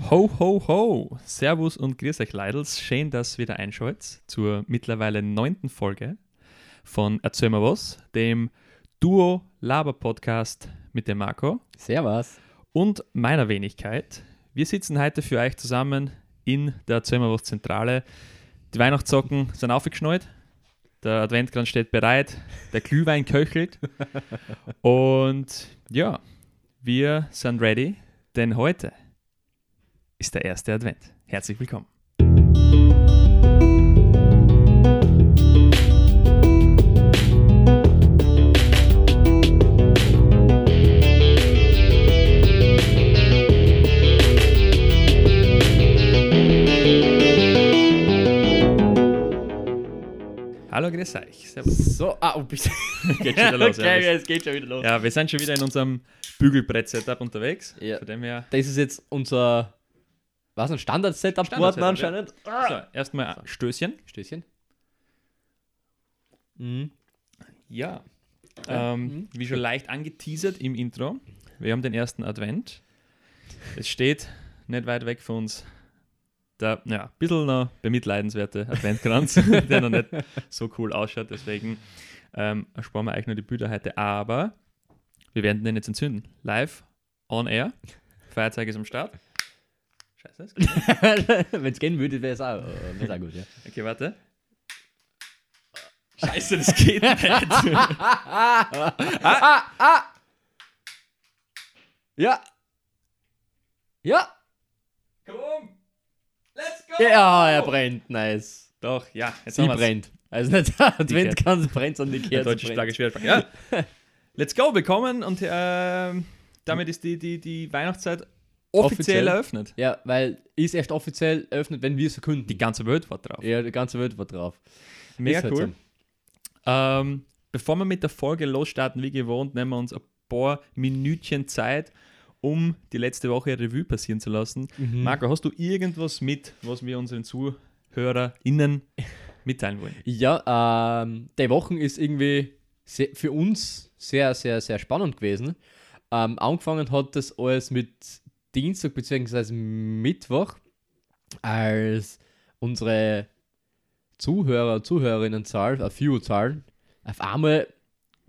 Ho, ho, ho! Servus und grüß euch, Leidels. Schön, dass ihr wieder einschaltet zur mittlerweile neunten Folge von Erzähl mal was, dem Duo-Laber-Podcast mit dem Marco Servus. und meiner Wenigkeit. Wir sitzen heute für euch zusammen in der Erzähl mal was Zentrale. Die Weihnachtssocken sind aufgeschnallt, der Adventkranz steht bereit, der Glühwein köchelt und ja, wir sind ready, denn heute ist der erste Advent. Herzlich willkommen. Hallo, grüß euch. Servus. So, ah, oh, bitte. Geht schon wieder los. okay, ja. es geht schon wieder los. Ja, wir sind schon wieder in unserem Bügelbrett-Setup unterwegs. Ja. Von dem her. Das ist jetzt unser, was, ein Standard-Setup geworden Standard-Setup, anscheinend. Ah. So, erstmal ein Stößchen. Stößchen. Mhm. Ja. Ja, Ähm, mhm. Wie schon leicht angeteasert im Intro. Wir haben den ersten Advent. Es steht nicht weit weg von uns der, ja, ein bisschen noch bemitleidenswerte Adventkranz, der noch nicht so cool ausschaut. Deswegen ähm, ersparen wir euch nur die Bilder heute. Aber wir werden den jetzt entzünden. Live, on air. Feuerzeug ist am Start. Scheiße. Wenn es gehen würde, wäre es auch, äh, wär's auch gut, ja. Okay, warte. Scheiße, das geht nicht. ah, ah. Ja. Ja. Komm! Let's go! Ja, er brennt, nice. Doch, ja, jetzt Sie brennt. Also nicht Advent ganz brennt, sondern die Kerze deutsche brennt. Schwer. Ja. Let's go, willkommen und ähm, damit ist die, die, die Weihnachtszeit offiziell, Offiziell. eröffnet. Ja, weil ist erst offiziell eröffnet, wenn wir es verkünden. Die ganze Welt war drauf. ja, die ganze Welt war drauf. Mega halt cool. Ähm, bevor wir mit der Folge losstarten, wie gewohnt, nehmen wir uns ein paar Minütchen Zeit, um die letzte Woche Revue passieren zu lassen. So. Mhm. Marco, hast du irgendwas mit, was wir unseren ZuhörerInnen mitteilen wollen? Ja, ähm, die Wochen ist irgendwie sehr, für uns sehr, sehr, sehr spannend gewesen. Ähm, angefangen hat das alles mit Dienstag bzw. Mittwoch, als unsere Zuhörer und Zuhörerinnenzahl, eine Viewerzahl, auf einmal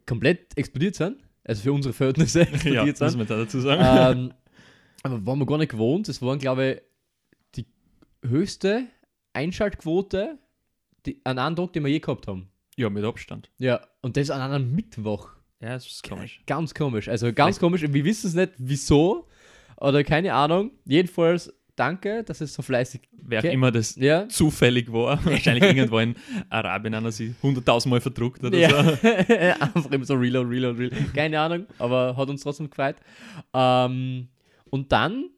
komplett explodiert sind. Also für unsere Verhältnisse explodiert muss sind. man da dazu sagen. ähm, aber waren wir gar nicht gewohnt. Es waren, glaube ich, die höchste Einschaltquote die, an einem Tag, den wir je gehabt haben. ja, mit Abstand. Ja, und das an einem Mittwoch. Ja, das ist komisch. Ganz komisch. Also ganz komisch. Wir wissen es nicht, wieso. Oder keine Ahnung. Jedenfalls danke, dass es so fleißig. Wer Okay. immer das Ja. zufällig war. Wahrscheinlich irgendwo in Arabien einer sie hunderttausendmal verdruckt oder ja. so. Einfach immer so reload, reload, reload. Keine Ahnung, aber hat uns trotzdem gefreut. Ähm, und dann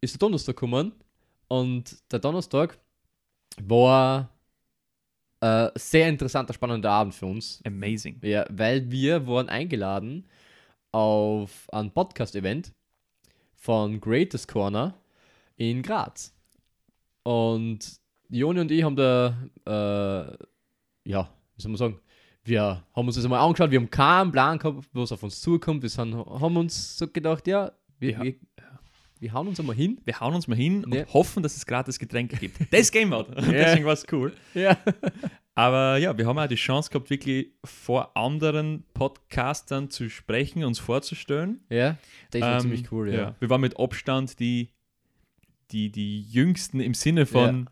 ist der Donnerstag gekommen und der Donnerstag war äh, sehr interessanter, spannender Abend für uns. Amazing. Ja, weil wir wurden eingeladen auf ein Podcast-Event von Greatest Corner in Graz. Und Joni und ich haben da, äh, ja, wie soll man sagen, wir haben uns das einmal angeschaut, wir haben keinen Plan gehabt, was auf uns zukommt. Wir sind, haben uns so gedacht, ja, wir, Ja. wir, wir hauen uns einmal hin. Wir hauen uns mal hin und Ja. hoffen, dass es gratis Getränke gibt. Das Game Out. Deswegen war es cool. Ja. Aber ja, wir haben auch die Chance gehabt, wirklich vor anderen Podcastern zu sprechen, uns vorzustellen. Ja, das war Ähm, ziemlich cool, ja. Wir waren mit Abstand die, die, die jüngsten im Sinne von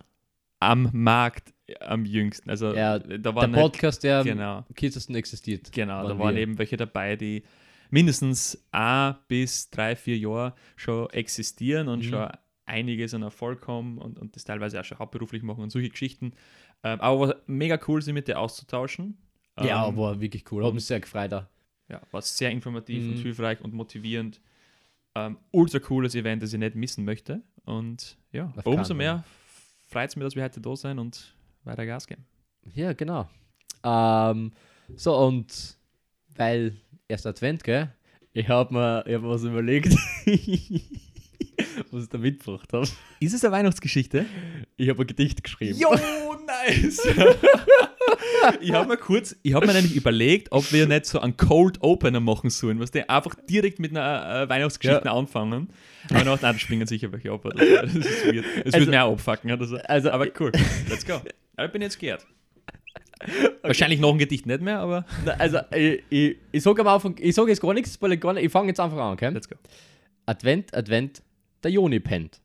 am Markt am jüngsten. Also Ja, da Der waren nicht, Podcast, der genau, am kürzesten existiert. genau, da waren waren wir. eben welche dabei, die mindestens ein bis drei, vier Jahre schon existieren und Mhm. schon einiges an Erfolg haben und, und das teilweise auch schon hauptberuflich machen und solche Geschichten. Ähm, aber war mega cool, sich mit dir auszutauschen. Ja, Ähm, war wirklich cool. Hat mich sehr gefreut. auch. ja, war sehr informativ und Mhm. hilfreich und motivierend. Ähm, ultra cooles Event, das ich nicht missen möchte. Und ja, Auf umso mehr freut es mich, dass wir heute da sein und weiter Gas geben. Ja, genau. Ähm, so, und weil erst Advent, gell? Ich habe mir ich hab mir was überlegt, was ich da mitgebracht habe. Ist es eine Weihnachtsgeschichte? Ich habe ein Gedicht geschrieben. Jo, nice! ich habe mir kurz, ich habe mir nämlich überlegt, ob wir nicht so einen Cold Opener machen sollen, was die einfach direkt mit einer äh, Weihnachtsgeschichte Ja. anfangen. Aber nach nein, da springen sicher welche ab. Das ist weird. Es Also- wird auch abfacken. Oder so. Also- aber cool, let's go. Aber ich bin jetzt geehrt. Wahrscheinlich noch ein Gedicht nicht mehr, aber Also, ich, ich, ich sage am Anfang, ich sage jetzt gar nichts, gar nicht, ich fange jetzt einfach an, okay? let's go. Advent, Advent, der Joni pennt.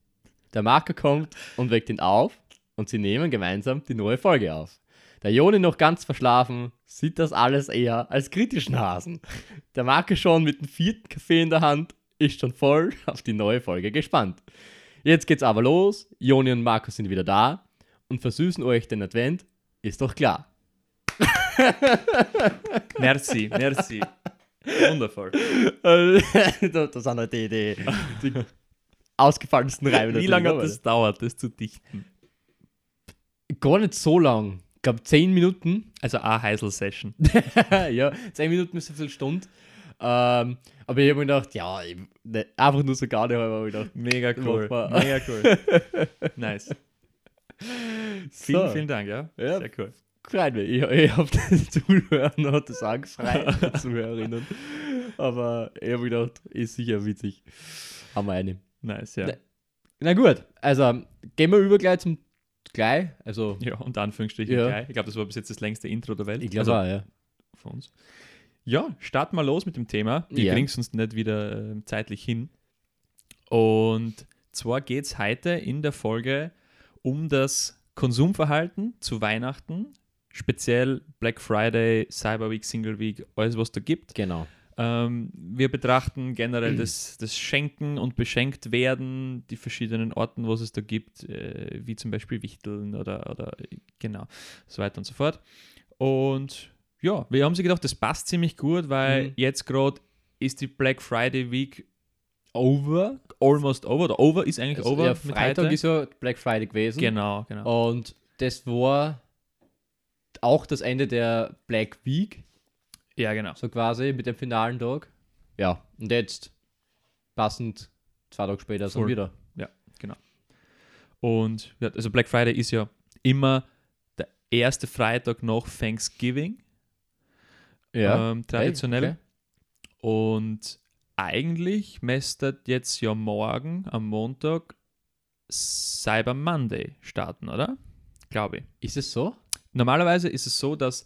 Der Marker kommt und weckt ihn auf und sie nehmen gemeinsam die neue Folge auf. Der Joni noch ganz verschlafen, sieht das alles eher als kritischen Hasen. Der Marker schon mit dem vierten Kaffee in der Hand ist schon voll auf die neue Folge gespannt. Jetzt geht's aber los, Joni und Marco sind wieder da und versüßen euch den Advent, ist doch klar. Merci, merci. Wundervoll. das das sind halt die, ausgefallensten Reime. Wie lange hat das dauert, das zu dichten? Gar nicht so lang. Ich glaube 10 Minuten. Also eine Heisel-Session. ja, 10 Minuten ist eine Viertelstunde. Ähm, aber ich habe mir gedacht, ja, ich, ne, einfach nur so gar nicht, ich gedacht, Mega cool. Mega cool. Nice. Vielen, so, vielen Dank, ja. Ja. Sehr cool. freut mich. Ich, ich habe den Zuhörern hat das angefreut, Zuhörerinnen. Aber ich habe mir gedacht, ist sicher witzig. Haben wir eine. Nice, ja. Ne. Na gut, also gehen wir über gleich zum gleich. Also, Ja, unter Anführungsstrichen Ja. gleich. Ich glaube, das war bis jetzt das längste Intro der Welt. ich glaube also, ja. von uns. Ja, starten wir los mit dem Thema. Wir Ja. kriegen es uns nicht wieder äh, zeitlich hin. Und zwar geht es heute in der Folge um das Konsumverhalten zu Weihnachten, speziell Black Friday, Cyber Week, Single Week, alles was da gibt. Genau. Ähm, wir betrachten generell das, das Schenken und beschenkt werden, die verschiedenen Orten, wo es da gibt, äh, wie zum Beispiel Wichteln oder, oder genau, so weiter und so fort. Und ja, wir haben sich gedacht, das passt ziemlich gut, weil Mhm. jetzt gerade ist die Black Friday Week Over. almost over, oder over ist eigentlich Also, over. ja, Freitag ist ja Black Friday gewesen. Genau, genau. Und das war auch das Ende der Black Week, Ja, genau. so quasi mit dem finalen Tag. Ja, und jetzt passend zwei Tage später sind Voll. wir wieder. Und ja, also Black Friday ist ja immer der erste Freitag nach Thanksgiving. ähm, traditionell. okay. Und eigentlich müsste jetzt ja morgen am Montag Cyber Monday starten, oder? Glaube ich. Ist es so? Normalerweise ist es so, dass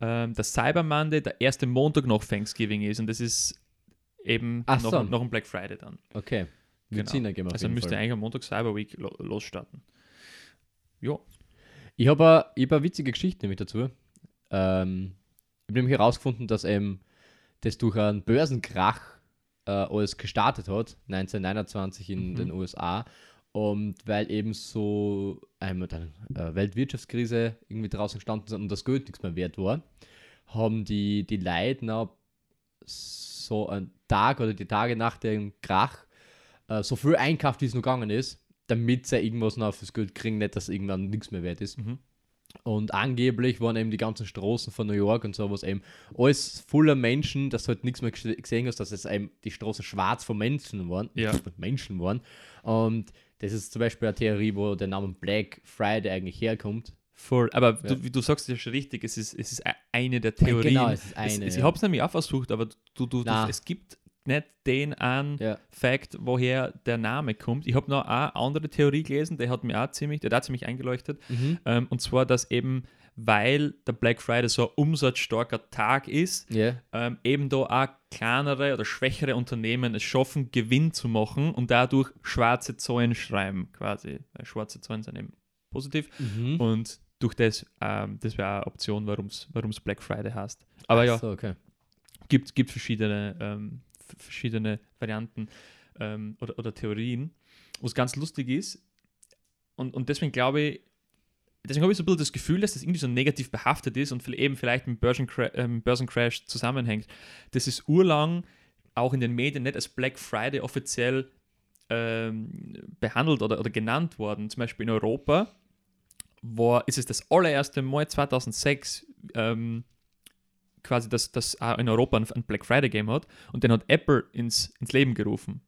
ähm, der Cyber Monday der erste Montag nach Thanksgiving ist und das ist eben Ach noch, so. noch ein Black Friday dann. Okay. Genau. Sinn ergeben Also müsste Fall. eigentlich am Montag Cyber Week lo losstarten. Ja. Ich habe ich hab eine witzige Geschichte nämlich dazu. Ähm, ich habe nämlich herausgefunden, dass eben das durch einen Börsenkrach äh, alles gestartet hat, 1929 in Mhm. den USA. Und weil eben so einmal eine äh, Weltwirtschaftskrise irgendwie draußen entstanden sind und das Geld nichts mehr wert war, haben die, die Leute noch so einen Tag oder die Tage nach dem Krach äh, so viel einkauft, wie es noch gegangen ist, damit sie irgendwas noch fürs Geld kriegen, nicht, dass irgendwann nichts mehr wert ist. Mhm. Und angeblich waren eben die ganzen Straßen von New York und sowas eben alles voller Menschen, dass du halt nichts mehr gese- gesehen hast, dass es eben die Straßen schwarz von Menschen waren. Ja. Menschen waren. Und das ist zum Beispiel eine Theorie, wo der Name Black Friday eigentlich herkommt. Voll. Aber Ja. du, du sagst ja schon richtig, es ist, es ist e- eine der Theorien. genau, es ist eine, Es, es. Ich habe es nämlich auch versucht, aber du, du, du, es gibt nicht den einen Ja. Fact, woher der Name kommt. Ich habe noch eine andere Theorie gelesen, der hat mir auch ziemlich, der hat ziemlich eingeleuchtet. Mhm. Ähm, und zwar, dass eben, weil der Black Friday so ein umsatzstarker Tag ist, Ja. ähm, eben da auch kleinere oder schwächere Unternehmen es schaffen, Gewinn zu machen und dadurch schwarze Zahlen schreiben, quasi. Weil schwarze Zahlen sind eben positiv. Mhm. Und durch das, ähm, das wäre eine Option, warum es Black Friday heißt. Aber ja, So, okay. gibt, gibt verschiedene, ähm, verschiedene Varianten ähm, oder, oder Theorien. Was ganz lustig ist, und, und deswegen glaube ich, deswegen habe ich so ein bisschen das Gefühl, dass das irgendwie so negativ behaftet ist und eben vielleicht mit Börsencra ähm, Börsencrash zusammenhängt. Das ist urlang auch in den Medien nicht als Black Friday offiziell ähm, behandelt oder, oder genannt worden. Zum Beispiel in Europa war, ist es das allererste Mal 2006 ähm, quasi, dass das in Europa ein, ein Black Friday Game hat und den hat Apple ins, ins Leben gerufen.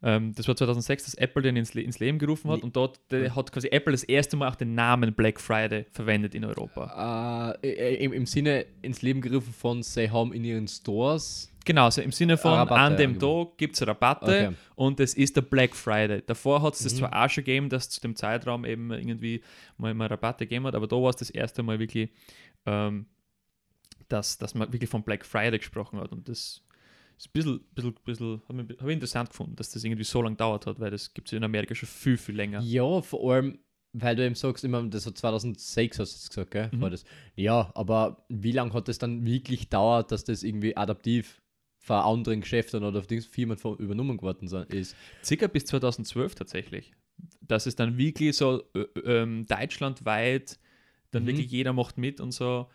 Ähm, das war 2006, dass Apple den ins, ins Leben gerufen hat und dort äh, hat quasi Apple das erste Mal auch den Namen Black Friday verwendet in Europa. Äh, äh, im, Im Sinne ins Leben gerufen von, sie haben in ihren Stores. Genau, also im Sinne von Rabatte an dem. Tag gibt es Rabatte Okay. und es ist der Black Friday. Davor hat es das Mhm. zwar auch schon gegeben, dass zu dem Zeitraum eben irgendwie mal, mal Rabatte gegeben hat, aber da war es das erste Mal wirklich, ähm, dass, dass man wirklich von Black Friday gesprochen hat und das ist ein bisschen, bisschen, bisschen habe ich, hab ich interessant gefunden, dass das irgendwie so lange dauert hat, weil das gibt es in Amerika schon viel, viel länger. Ja, vor allem, weil du eben sagst, immer, das hat 2006 hast du jetzt gesagt, gell? Mhm. War das. Ja, aber wie lange hat es dann wirklich gedauert, dass das irgendwie adaptiv von anderen Geschäften oder auf Dings Firmen übernommen worden sein- ist? Circa bis 2012 tatsächlich. Dass es dann wirklich so äh, ähm, deutschlandweit, dann Mhm. wirklich jeder macht mit und so.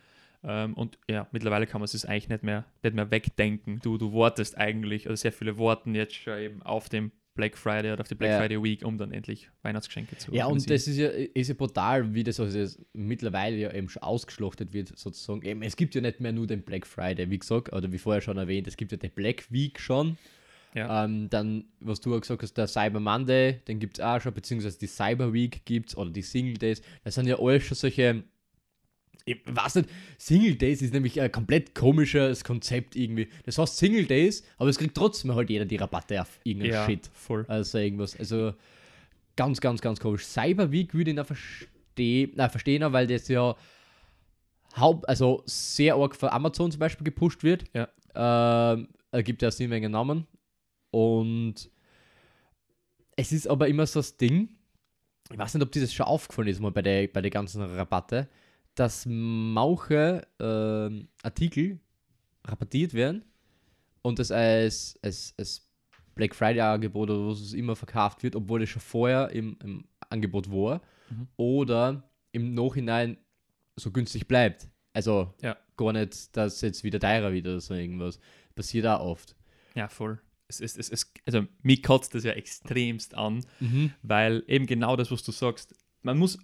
Ähm, und ja, mittlerweile kann man es eigentlich nicht mehr, nicht mehr wegdenken. Du, du wartest eigentlich, oder sehr viele warten jetzt schon eben auf den Black Friday oder auf die Black Ja. Friday Week, um dann endlich Weihnachtsgeschenke zu Ja, und das ist ja, ist ja brutal, wie das also mittlerweile ja eben schon ausgeschlachtet wird, sozusagen. Eben, es gibt ja nicht mehr nur den Black Friday, wie gesagt, oder wie vorher schon erwähnt, es gibt ja den Black Week schon. Ja. Ähm, dann, was du auch gesagt hast, der Cyber Monday, den gibt es auch schon, beziehungsweise die Cyber Week gibt es oder die Single Days. Das sind ja alles schon solche. Ich weiß nicht, Single Days ist nämlich ein komplett komisches Konzept irgendwie. Das heißt Single Days, aber es kriegt trotzdem halt jeder die Rabatte auf irgendeinen ja, Shit. voll. Also irgendwas. Also ganz, ganz, ganz komisch. Cyber Week würde ich noch verstehen, nein, verstehen, weil das ja haupt, also sehr arg von Amazon zum Beispiel gepusht wird. Ja. Ähm, er gibt ja eine Menge Namen. Und es ist aber immer so das Ding, ich weiß nicht, ob dir das schon aufgefallen ist, mal bei der, bei der ganzen Rabatte, dass manche ähm, Artikel rabattiert werden und das als, als, als Black Friday-Angebot oder was es immer verkauft wird, obwohl es schon vorher im, im Angebot war Mhm. oder im Nachhinein so günstig bleibt. Also Ja. gar nicht, dass jetzt wieder teurer wird oder so irgendwas. Passiert auch oft. Ja, voll. Es, es, es, es, also, mich kotzt das ja extremst an, weil eben genau das, was du sagst, man muss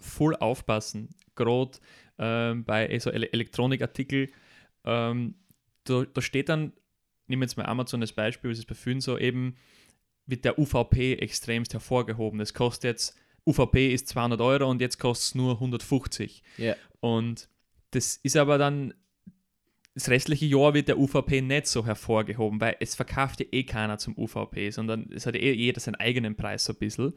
voll aufpassen, gerade ähm, bei eh so Ele Elektronikartikel, ähm, da, da steht dann, nehmen wir jetzt mal Amazon als Beispiel, es ist bei vielen so eben, wird der UVP extremst hervorgehoben. Das kostet jetzt, UVP ist 200 Euro und jetzt kostet es nur 150. Ja. Und das ist aber dann, das restliche Jahr wird der UVP nicht so hervorgehoben, weil es verkauft ja eh keiner zum UVP, sondern es hat eh jeder seinen eigenen Preis so ein bisschen.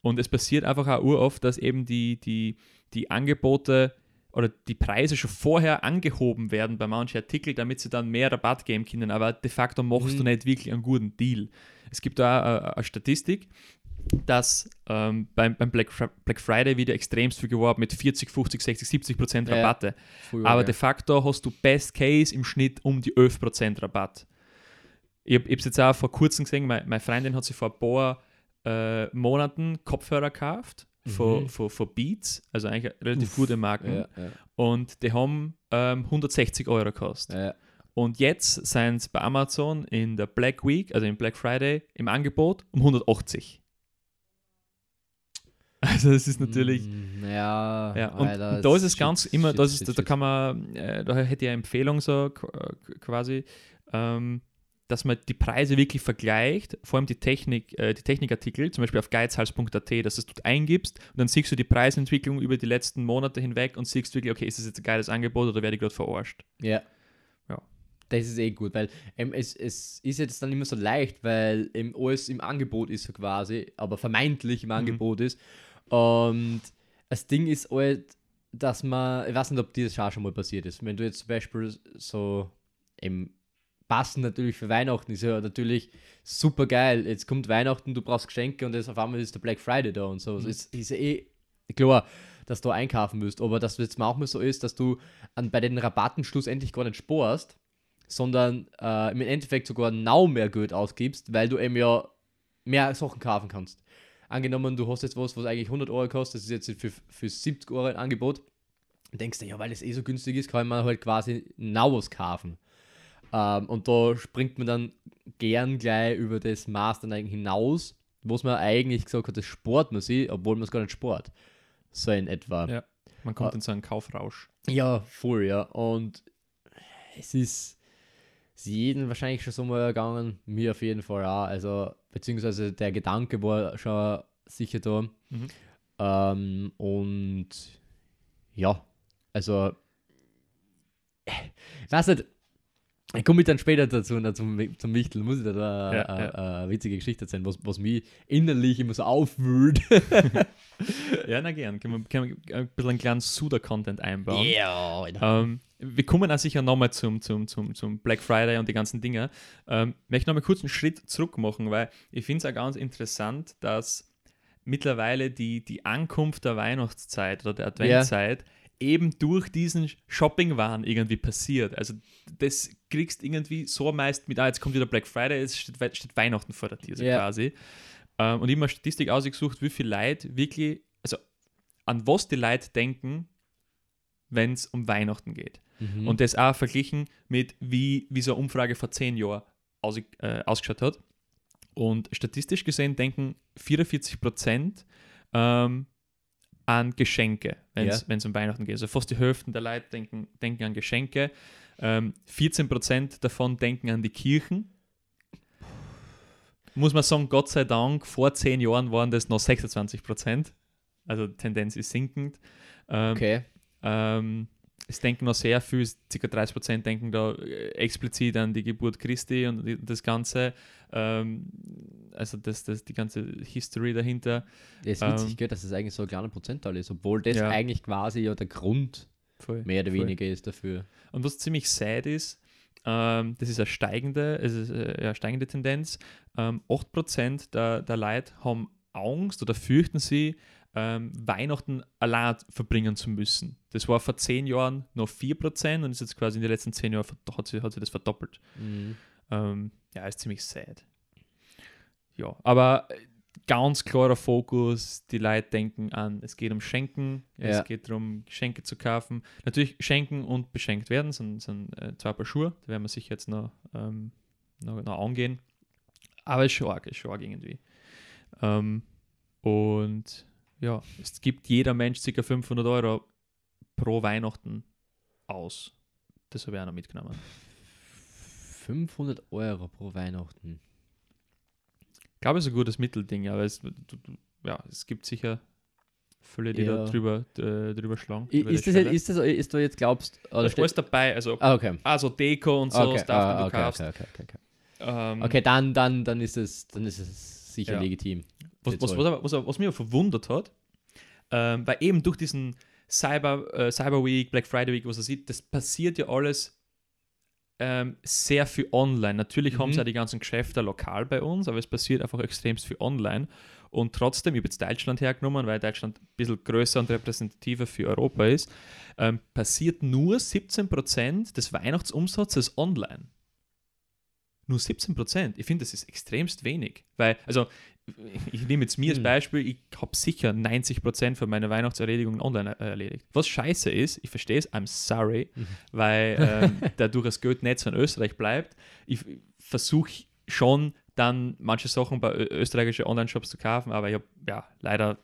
Und es passiert einfach auch uroft, dass eben die, die, die Angebote oder die Preise schon vorher angehoben werden bei manchen Artikeln, damit sie dann mehr Rabatt geben können, aber de facto machst Mhm. du nicht wirklich einen guten Deal. Es gibt da eine, eine Statistik, dass ähm, beim, beim Black, Black Friday wieder extremst viel geworben mit 40, 50, 60, 70 Prozent Ja. Rabatte. Voll, Aber ja. de facto hast du Best Case im Schnitt um die 11 Prozent Rabatt. Ich habe es jetzt auch vor kurzem gesehen, meine, meine Freundin hat sich vor ein paar äh, Monaten Kopfhörer gekauft von, Mhm. von, von Beats, also eigentlich relativ Uff, gute Marken. ja, ja, Und die haben ähm, 160 Euro gekostet. ja. Und jetzt sind es bei Amazon in der Black Week, also im Black Friday, im Angebot um 180. Also das ist natürlich. Mm, Ja, Ja, und, Alter, da ist es shit, ganz immer, shit, das ist, shit, da kann man, äh, da hätte ich eine Empfehlung so äh, quasi, ähm, dass man die Preise wirklich vergleicht, vor allem die Technik, äh, die Technikartikel, zum Beispiel auf geizhals.at, dass du dort eingibst und dann siehst du die Preisentwicklung über die letzten Monate hinweg und siehst wirklich, okay, ist das jetzt ein geiles Angebot oder werde ich gerade verarscht? Ja. Ja. Das ist eh gut, weil ähm, es, es ist jetzt dann immer so leicht, weil ähm, alles im Angebot ist so quasi, aber vermeintlich im Mhm. Angebot ist. Und das Ding ist halt, dass man, ich weiß nicht, ob dir das auch schon mal passiert ist, wenn du jetzt zum Beispiel so im Passen natürlich für Weihnachten ist ja natürlich super geil. Jetzt kommt Weihnachten, du brauchst Geschenke und jetzt auf einmal ist der Black Friday da und so. Mhm. Es ist ja eh klar, dass du einkaufen musst, aber dass es jetzt manchmal so ist, dass du an, bei den Rabatten schlussendlich gar nicht sparst, sondern äh, im Endeffekt sogar now mehr Geld ausgibst, weil du eben ja mehr Sachen kaufen kannst. Angenommen, du hast jetzt was, was eigentlich 100 Euro kostet, das ist jetzt für, für 70 Euro ein Angebot, denkst du, ja, weil es eh so günstig ist, kann man halt quasi was kaufen. Ähm, und da springt man dann gern gleich über das Maß dann eigentlich hinaus, was man eigentlich gesagt hat, das spart man sich, obwohl man es gar nicht spart. So in etwa. Ja. Man kommt Ah. in so einen Kaufrausch. Ja, voll, ja. Und es ist. Ist jeden wahrscheinlich schon so mal ergangen, mir auf jeden Fall auch. Also, beziehungsweise der Gedanke war schon sicher da. Mhm. Ähm, und ja, also, ich weiß nicht, ich komme dann später dazu, noch zum, zum Wichtel, muss ich da, da Ja, äh, ja. witzige Geschichte erzählen, was, was mich innerlich immer so aufwühlt. Ja, na gern. Können wir, können wir ein bisschen einen kleinen Suda-Content einbauen. Ja, Ähm, wir kommen auch sicher nochmal zum, zum, zum, zum Black Friday und die ganzen Dinge. Ähm, möchte nochmal kurz einen Schritt zurück machen, weil ich finde es auch ganz interessant, dass mittlerweile die, die Ankunft der Weihnachtszeit oder der Adventzeit eben durch diesen Shopping-Wahn irgendwie passiert. Also das kriegst irgendwie so meist mit, ah, jetzt kommt wieder Black Friday, es steht, steht Weihnachten vor der Tür, so Ja. quasi. Ähm, und ich habe Statistik ausgesucht, wie viel Leute wirklich, also an was die Leute denken, wenn es um Weihnachten geht. Mhm. Und das auch verglichen mit, wie, wie so eine Umfrage vor zehn Jahren aus, äh, ausgeschaut hat. Und statistisch gesehen denken 44 Prozent ähm, an Geschenke, wenn es Ja. um Weihnachten geht. Also fast die Hälfte der Leute denken, denken an Geschenke. Ähm, 14 Prozent davon denken an die Kirchen. Muss man sagen, Gott sei Dank, vor zehn Jahren waren das noch 26 Prozent. Also die Tendenz ist sinkend. Ähm, okay. ähm, es denken noch sehr viel, ca. 30% denken da äh, explizit an die Geburt Christi und das Ganze, ähm, also das, das, die ganze History dahinter. Das ist witzig, Ähm, gell, dass es eigentlich so ein kleiner Prozentteil ist, obwohl das Ja. eigentlich quasi ja der Grund Voll, mehr oder voll. weniger ist dafür. Und was ziemlich sad ist, ähm, das ist eine steigende, es ist äh, eine steigende Tendenz. Ähm, 8% der, der Leute haben Angst oder fürchten sie, ähm, Weihnachten allein verbringen zu müssen. Das war vor 10 Jahren noch 4% und ist jetzt quasi in den letzten 10 Jahren hat sich, hat sich das verdoppelt. Mhm. Ähm, ja, ist ziemlich sad. Ja, aber äh, ganz klarer Fokus, die Leute denken an, es geht um Schenken, Ja. es geht darum, Geschenke zu kaufen. Natürlich schenken und beschenkt werden, sind, sind äh, zwei Paar Schuhe, da werden wir sicher jetzt noch, ähm, noch, noch angehen. Aber es ist schon arg, ist arg irgendwie. Ähm, und ja, es gibt jeder Mensch ca. 500 Euro pro Weihnachten aus. Das habe ich auch noch mitgenommen. 500 Euro pro Weihnachten. Ich glaube, es ist ein gutes Mittelding, aber es, ja, es gibt sicher viele, die Ja. da drüber, äh, drüber schlagen. I- über die Ist das, Schwelle. ist das, ist du jetzt glaubst, oder da steht, alles dabei, also, ah, okay. also Deko und so, Okay, Stuff, ah, okay, okay, okay, okay. Ähm, Okay, dann, dann, dann ist es, dann ist es sicher Ja. legitim. was, was, was, was, was mich verwundert hat, ähm, weil eben durch diesen Cyber, äh, Cyber Week, Black Friday Week, was er sieht, das passiert ja alles ähm, sehr viel online. Natürlich haben Mhm. sie auch die ganzen Geschäfte lokal bei uns, aber es passiert einfach extremst viel online. Und trotzdem, ich habe jetzt Deutschland hergenommen, weil Deutschland ein bisschen größer und repräsentativer für Europa ist, ähm, passiert nur 17% des Weihnachtsumsatzes online. Nur 17%. Ich finde, das ist extremst wenig. Weil, also, ich nehme jetzt mir als Hm. Beispiel, ich habe sicher 90% von meiner Weihnachtserledigungen online erledigt. Was scheiße ist, ich verstehe es, I'm sorry, Mhm. weil ähm, dadurch das Geld nicht so in Österreich bleibt. Ich versuche schon dann manche Sachen bei österreichischen Online-Shops zu kaufen, aber ich habe ja leider,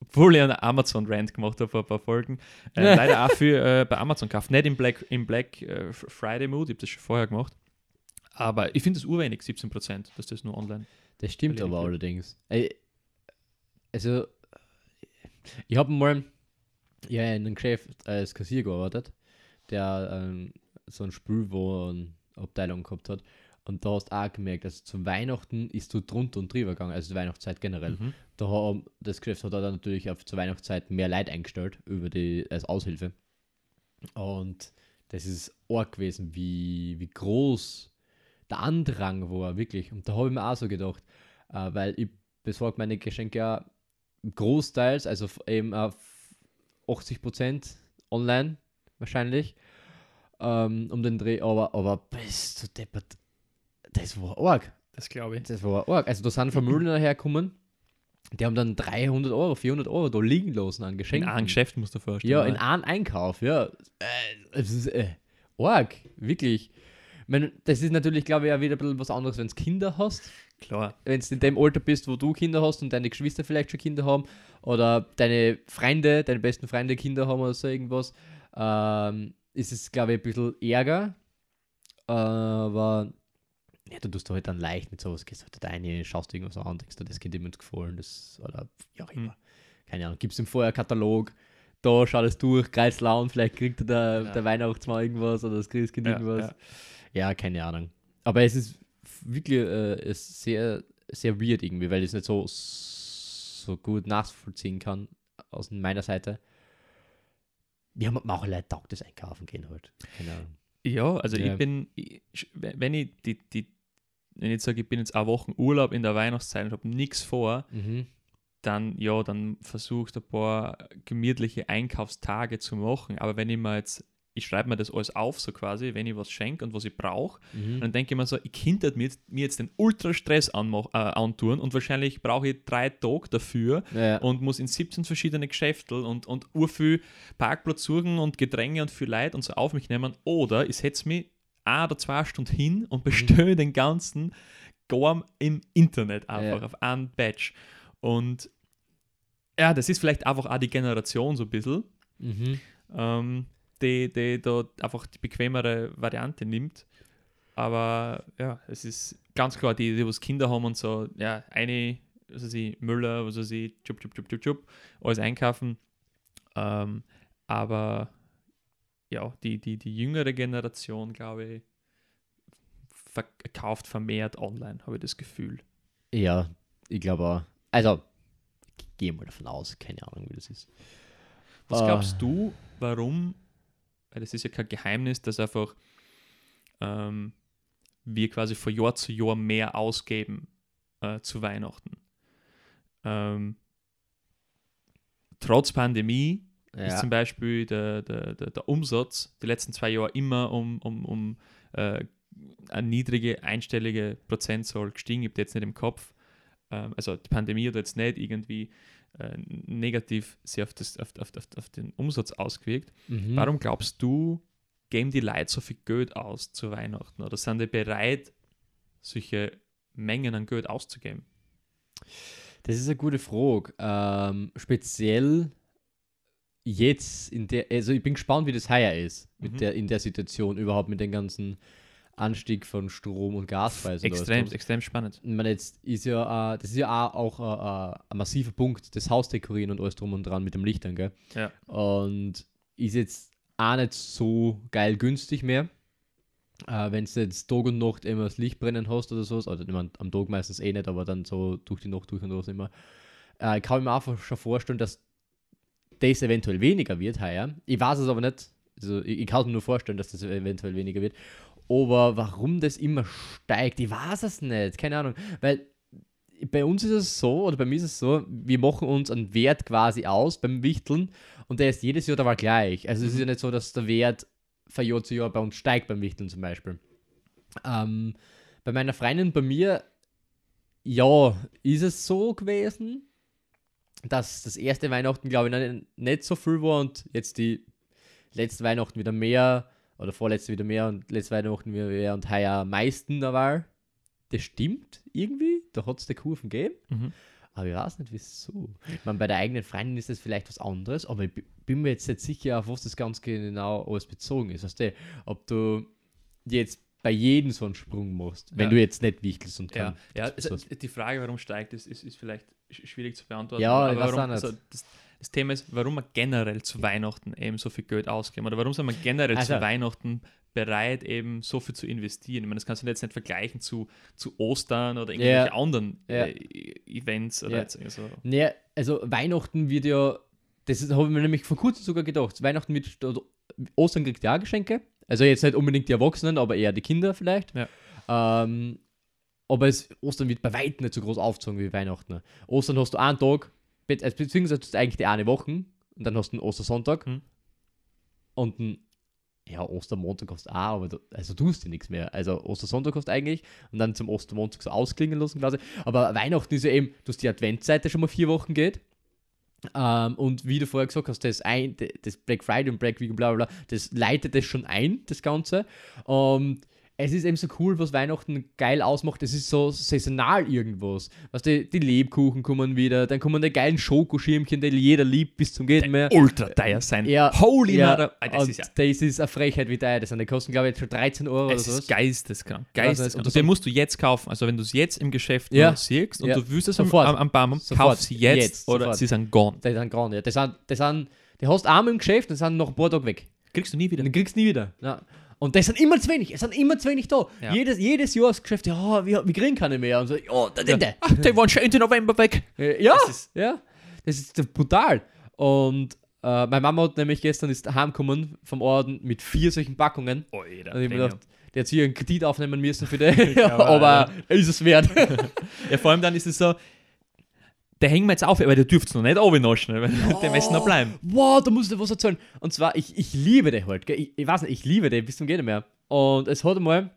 obwohl ich einen Amazon-Rant gemacht habe vor ein paar Folgen, äh, leider auch viel äh, bei Amazon gekauft. Nicht im Black, im Black äh, Friday-Mood, ich habe das schon vorher gemacht. Aber ich finde es urwenig, 17%, dass das nur online. Das stimmt aber allerdings. Also, ich habe mal ja, in einem Geschäft als Kassier gearbeitet, der ähm, so ein Spülwarenabteilung gehabt hat. Und da hast du auch gemerkt, dass zu Weihnachten ist so drunter und drüber gegangen, also die Weihnachtszeit generell. Mhm. Da haben, das Geschäft hat dann natürlich auf zur Weihnachtszeit mehr Leute eingestellt über die, als Aushilfe. Und das ist arg gewesen, wie, wie groß der Andrang war, wirklich. Und da habe ich mir auch so gedacht, äh, weil ich besorge meine Geschenke ja großteils, also eben auf 80% online wahrscheinlich, ähm, um den Dreh, aber, aber bist du deppert, das war arg. Das glaube ich. Das war arg. Also da sind Vermögen hergekommen, die haben dann 300 Euro, 400 Euro da liegen lassen an In Geschenken. einem Geschäft musst du vorstellen. Ja, in einem Einkauf, ja. Äh, es ist äh, arg, wirklich. Meine, das ist natürlich, glaube ich, auch wieder ein bisschen was anderes, wenn du Kinder hast. Klar. Wenn du in dem Alter bist, wo du Kinder hast und deine Geschwister vielleicht schon Kinder haben oder deine Freunde, deine besten Freunde Kinder haben oder so irgendwas, ähm, ist es, glaube ich, ein bisschen ärger. Aber ja, du tust halt dann leicht mit sowas, gehst halt rein, schaust irgendwas an, denkst du, das geht jemand gefallen, das, oder ja, immer. Hm. Keine Ahnung, gibst ihm vorher einen Katalog, da schau das durch, greifst laut, vielleicht kriegt der, der, Ja. der Weihnachtsmann irgendwas oder das Christkind Ja, irgendwas. ja. Ja, keine Ahnung. Aber es ist wirklich äh, ist sehr, sehr weird irgendwie, weil ich es nicht so, so gut nachvollziehen kann aus meiner Seite. Ja, man auch Leute taugt das Einkaufen gehen halt. Keine Ahnung. Ja, also Ja. ich bin, ich, wenn ich die, die, wenn ich jetzt sage, ich bin jetzt eine Woche Urlaub in der Weihnachtszeit und habe nichts vor, Mhm. dann ja, dann versuchst ein paar gemütliche Einkaufstage zu machen. Aber wenn ich mir jetzt, ich schreibe mir das alles auf, so quasi, wenn ich was schenke und was ich brauche, Mhm. dann denke ich mir so, ich könnte mir jetzt, mir jetzt den Ultra-Stress anmach- äh, antun und wahrscheinlich brauche ich drei Tage dafür Ja. und muss in 17 verschiedene Geschäfte und, und urviel Parkplatz suchen und Gedränge und viel Leid und so auf mich nehmen. Oder ich setze mich ein oder zwei Stunden hin und bestelle den ganzen Gorm im Internet einfach Ja. auf einen Batch. Und ja, das ist vielleicht einfach auch die Generation so ein bisschen, Mhm. ähm, die, die da einfach die bequemere Variante nimmt. Aber ja, es ist ganz klar, die, die was Kinder haben und so, ja, eine, was weiß ich, Müller, was weiß ich, tschub, tschub, tschub, tschub, tschub, alles einkaufen. Ähm, aber ja, die, die, die jüngere Generation, glaube ich, verkauft vermehrt online, habe ich das Gefühl. Ja, ich glaube auch. Also, ich gehe mal davon aus, keine Ahnung, wie das ist. Was Ah. glaubst du, warum, weil das ist ja kein Geheimnis, dass einfach ähm, wir quasi von Jahr zu Jahr mehr ausgeben äh, zu Weihnachten. Ähm, trotz Pandemie ist Ja. zum Beispiel der, der, der, der Umsatz die letzten zwei Jahre immer um, um, um äh, eine niedrige einstellige Prozentzahl gestiegen. Ich habe jetzt nicht im Kopf. Ähm, also die Pandemie hat jetzt nicht irgendwie äh, negativ sehr auf, das, auf, auf, auf, den Umsatz ausgewirkt. Mhm. Warum glaubst du, geben die Leute so viel Geld aus zu Weihnachten? Oder sind die bereit, solche Mengen an Geld auszugeben? Das ist eine gute Frage. Ähm, speziell jetzt in der, also ich bin gespannt, wie das heuer ist, mit Mhm. der, in der Situation überhaupt mit dem ganzen Anstieg von Strom und Gaspreisen. Extrem, extrem spannend. Ich meine, jetzt ist ja, äh, das ist ja auch, auch äh, ein massiver Punkt, das Haus dekorieren und alles drum und dran mit dem Lichtern, gell? Ja. Und ist jetzt auch nicht so geil günstig mehr. Äh, Wenn du jetzt Tag und Nacht immer das Licht brennen hast oder so, also ich mein, am Tag meistens eh nicht, aber dann so durch die Nacht durch und was immer, äh, kann ich mir einfach schon vorstellen, dass das eventuell weniger wird heuer. Ich weiß es aber nicht. Also ich, ich kann es mir nur vorstellen, dass das eventuell weniger wird. Aber warum das immer steigt, ich weiß es nicht. Keine Ahnung. Weil bei uns ist es so, oder bei mir ist es so, wir machen uns einen Wert quasi aus beim Wichteln und der ist jedes Jahr dabei gleich. Also es ist ja nicht so, dass der Wert von Jahr zu Jahr bei uns steigt beim Wichteln zum Beispiel. Ähm, bei meiner Freundin, bei mir, ja, ist es so gewesen, dass das erste Weihnachten, glaube ich, nicht, nicht so viel war und jetzt die letzte Weihnachten wieder mehr oder vorletzte wieder mehr und letzte Weihnachten wieder mehr und heuer am meisten da war. Das stimmt irgendwie, da hat es die Kurven gegeben. Mhm. Aber ich weiß nicht, wieso. Ich meine, bei der eigenen Freundin ist das vielleicht was anderes, aber ich bi- bin mir jetzt nicht sicher, auf was das ganz genau alles bezogen ist. Weißt du, ob du jetzt bei jedem so einen Sprung machst, wenn Ja. du jetzt nicht wichtelst und Ja, kann. ja also die Frage, warum steigt, ist, ist, ist vielleicht sch- schwierig zu beantworten. Ja, aber warum, also das, das Thema ist, warum wir generell zu Weihnachten eben so viel Geld ausgeben oder warum sind wir generell Also- zu Weihnachten bereit, eben so viel zu investieren. Ich meine, das kannst du jetzt nicht vergleichen zu, zu Ostern oder irgendwelche Ja. anderen Ja. äh, Events oder Ja. jetzt irgendwie so. Nee, also Weihnachten wird ja, das habe ich mir nämlich vor kurzem sogar gedacht, Weihnachten wird, oder Ostern kriegt ja Geschenke, also jetzt nicht unbedingt die Erwachsenen, aber eher die Kinder vielleicht. Ja. Ähm, aber es, Ostern wird bei weitem nicht so groß aufgezogen wie Weihnachten. Ostern hast du einen Tag, be- also beziehungsweise hast du eigentlich die eine Woche und dann hast du einen Ostersonntag Hm. und einen ja, Ostermontag hast du auch, aber du, also tust du nichts mehr. Also Ostersonntag hast du eigentlich und dann zum Ostermontag so ausklingen lassen quasi. Aber Weihnachten ist ja eben, dass die Adventszeit schon mal vier Wochen geht. Ähm, und wie du vorher gesagt hast, das, ein, das Black Friday und Black Week und bla bla bla, das leitet das schon ein, das Ganze. Und es ist eben so cool, was Weihnachten geil ausmacht. Es ist so saisonal irgendwas. Weißt du, die Lebkuchen kommen wieder, dann kommen die geilen Schokoschirmchen, die jeder liebt bis zum Geht mehr. Ultra teuer sein. Ja, Holy ja, Mother. Ah, Das und ist ja. das ist eine Frechheit wie teuer. Das sind, die kosten, glaube ich, jetzt schon 13 Euro Es oder so. ist geisteskrank. geisteskrank. und den musst du jetzt kaufen. Also wenn du es jetzt im Geschäft Ja. noch siehst und Ja. du willst es Sofort. am, am Baum, kauf sie jetzt, Jetzt, oder sofort. sie sind gone. Die sind gar nicht. Die sind, die sind, die hast du einmal im Geschäft und sind nach ein paar Tagen weg. Kriegst du nie wieder. Den kriegst du nie wieder. Ja. Und das sind immer zu wenig. Es sind immer zu wenig da. Ja. Jedes, jedes Jahr das Geschäft, ja, wir, wir kriegen keine mehr. Und so, ja, da, da, da. Ach, die waren schon Ende November weg. Äh, Ja, Das ist- ja, das ist brutal. Und äh, meine Mama hat nämlich gestern ist heimgekommen vom Orden mit vier solchen Packungen. Alter, Und ich gedacht, der hat hier einen Kredit aufnehmen müssen für den, aber ist es wert. Ja, vor allem dann ist es so, der hängen wir jetzt auf, aber der dürft noch nicht aufnaschen, weil der müssen noch bleiben. wow, da muss ich dir was erzählen. Und zwar, ich, ich liebe den halt. Ich, ich weiß nicht, ich liebe den bis zum Gehen mehr. Und es hat einmal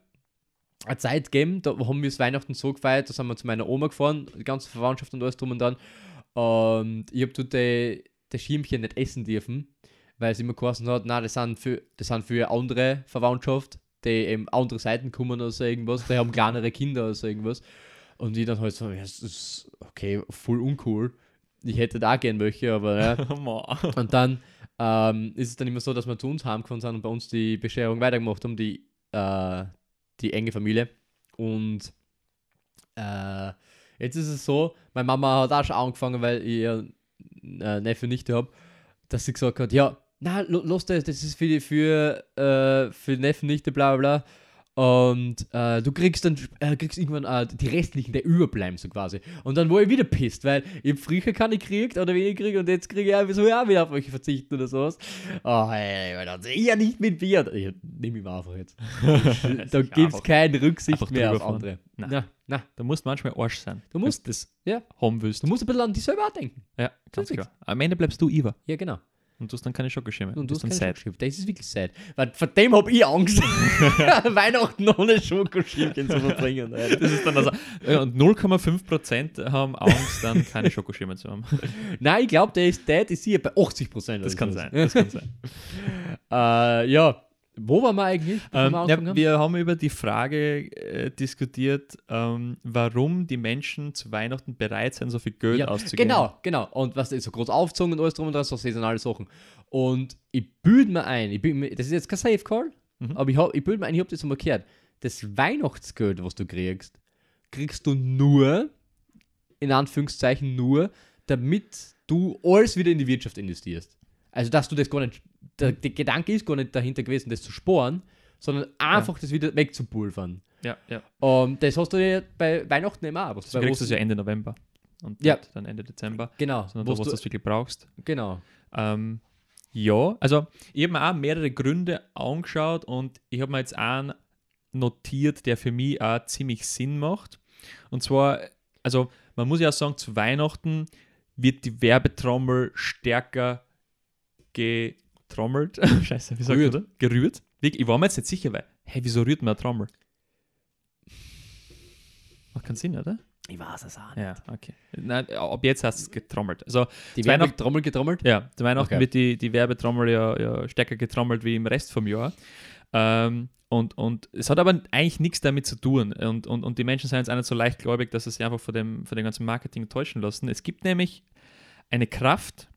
eine Zeit gegeben, da haben wir es Weihnachten so gefeiert, da sind wir zu meiner Oma gefahren, die ganze Verwandtschaft und alles drum und dran. Und ich habe dort die, die Schirmchen nicht essen dürfen, weil es immer geheißen hat, na, das sind für, das sind für andere Verwandtschaft, die eben andere Seiten kommen oder so irgendwas, die haben kleinere Kinder oder so irgendwas. Und ich dann halt so, ja, das ist okay, voll uncool. Ich hätte da gehen möchte, aber ja. Und dann ähm, ist es dann immer so, dass wir zu uns heimgefahren sind und bei uns die Bescherung weitergemacht haben, die, äh, die enge Familie. Und äh, jetzt ist es so, meine Mama hat auch schon angefangen, weil ich ja äh, Neffe nicht habe, dass sie gesagt hat, ja, na, lo- los das, das ist für, die- für, äh, für Neffen nicht, bla bla bla. Und äh, du kriegst dann äh, kriegst irgendwann äh, die restlichen, der überbleiben so quasi. Und dann war ich wieder pisst, weil ich früher keine gekriegt oder wenig gekriegt und jetzt kriege ich einfach so, ja, wieder auf euch verzichten oder sowas. Oh, hey, hey, ich ja nicht mit Bier. Ich nehme ihn einfach jetzt. da gibt es keine Rücksicht mehr auf andere. Nein. Na, na, Du musst manchmal Arsch sein. Du musst- das ja. haben willst. Du musst ein bisschen an dich selber auch denken. Ja, ganz klar. Am Ende bleibst du Iva Ja, genau. Und du hast dann keine Schokoschirme. Und du hast dann sad. Das ist wirklich sad. Weil vor dem habe ich Angst, Weihnachten ohne Schokoschirmchen zu verbringen. Alter. Das ist dann also, ja, und 0,5% haben Angst, dann keine Schokoschirme zu haben. Nein, ich glaube, der ist dead, ist hier bei 80 Prozent. Das kann sein. Das kann sein. Äh, ja, wo waren wir eigentlich? Ähm, wir ja, wir haben über die Frage äh, diskutiert, ähm, warum die Menschen zu Weihnachten bereit sind, so viel Geld Ja, auszugeben. Genau, genau. Und was ist so groß aufgezogen und alles drum und dran, so saisonale Sachen. Und ich bilde mir ein, ich mir, das ist jetzt kein Safe Call, Mhm. aber ich, hab, ich bilde mir ein, ich habe das mal gehört. Das Weihnachtsgeld, was du kriegst, kriegst du nur, in Anführungszeichen nur, damit du alles wieder in die Wirtschaft investierst. Also, dass du das gar nicht, der, der Gedanke ist gar nicht dahinter gewesen, das zu sparen, sondern einfach das wieder wegzupulvern. Ja, ja. Und das hast du ja bei Weihnachten immer auch. was Du kriegst es ja Ende November und Ja. dann Ende Dezember, Genau. sondern wo du- das wirklich brauchst. genau. Ähm, ja, also ich habe mir auch mehrere Gründe angeschaut und ich habe mir jetzt einen notiert, der für mich auch ziemlich Sinn macht. Und zwar, also man muss ja auch sagen, zu Weihnachten wird die Werbetrommel stärker getrommelt. Scheiße, wie sagt Gerührt. man das? Gerührt. Ich war mir jetzt nicht sicher, weil, hey, wieso rührt man eine Trommel? Macht keinen Sinn, oder? Ich weiß es auch Ja, okay. Nein, ab jetzt hast es getrommelt. Also Die Zu Weihnachten- Trommel getrommelt? ja, zu Weihnachten Okay. wird die, die Werbetrommel ja, ja stärker getrommelt wie im Rest vom Jahr. Ähm, und, und es hat aber eigentlich nichts damit zu tun. Und, und, und die Menschen sind jetzt auch nicht so leichtgläubig, dass sie sich einfach von dem, von dem ganzen Marketing täuschen lassen. Es gibt nämlich eine Kraft,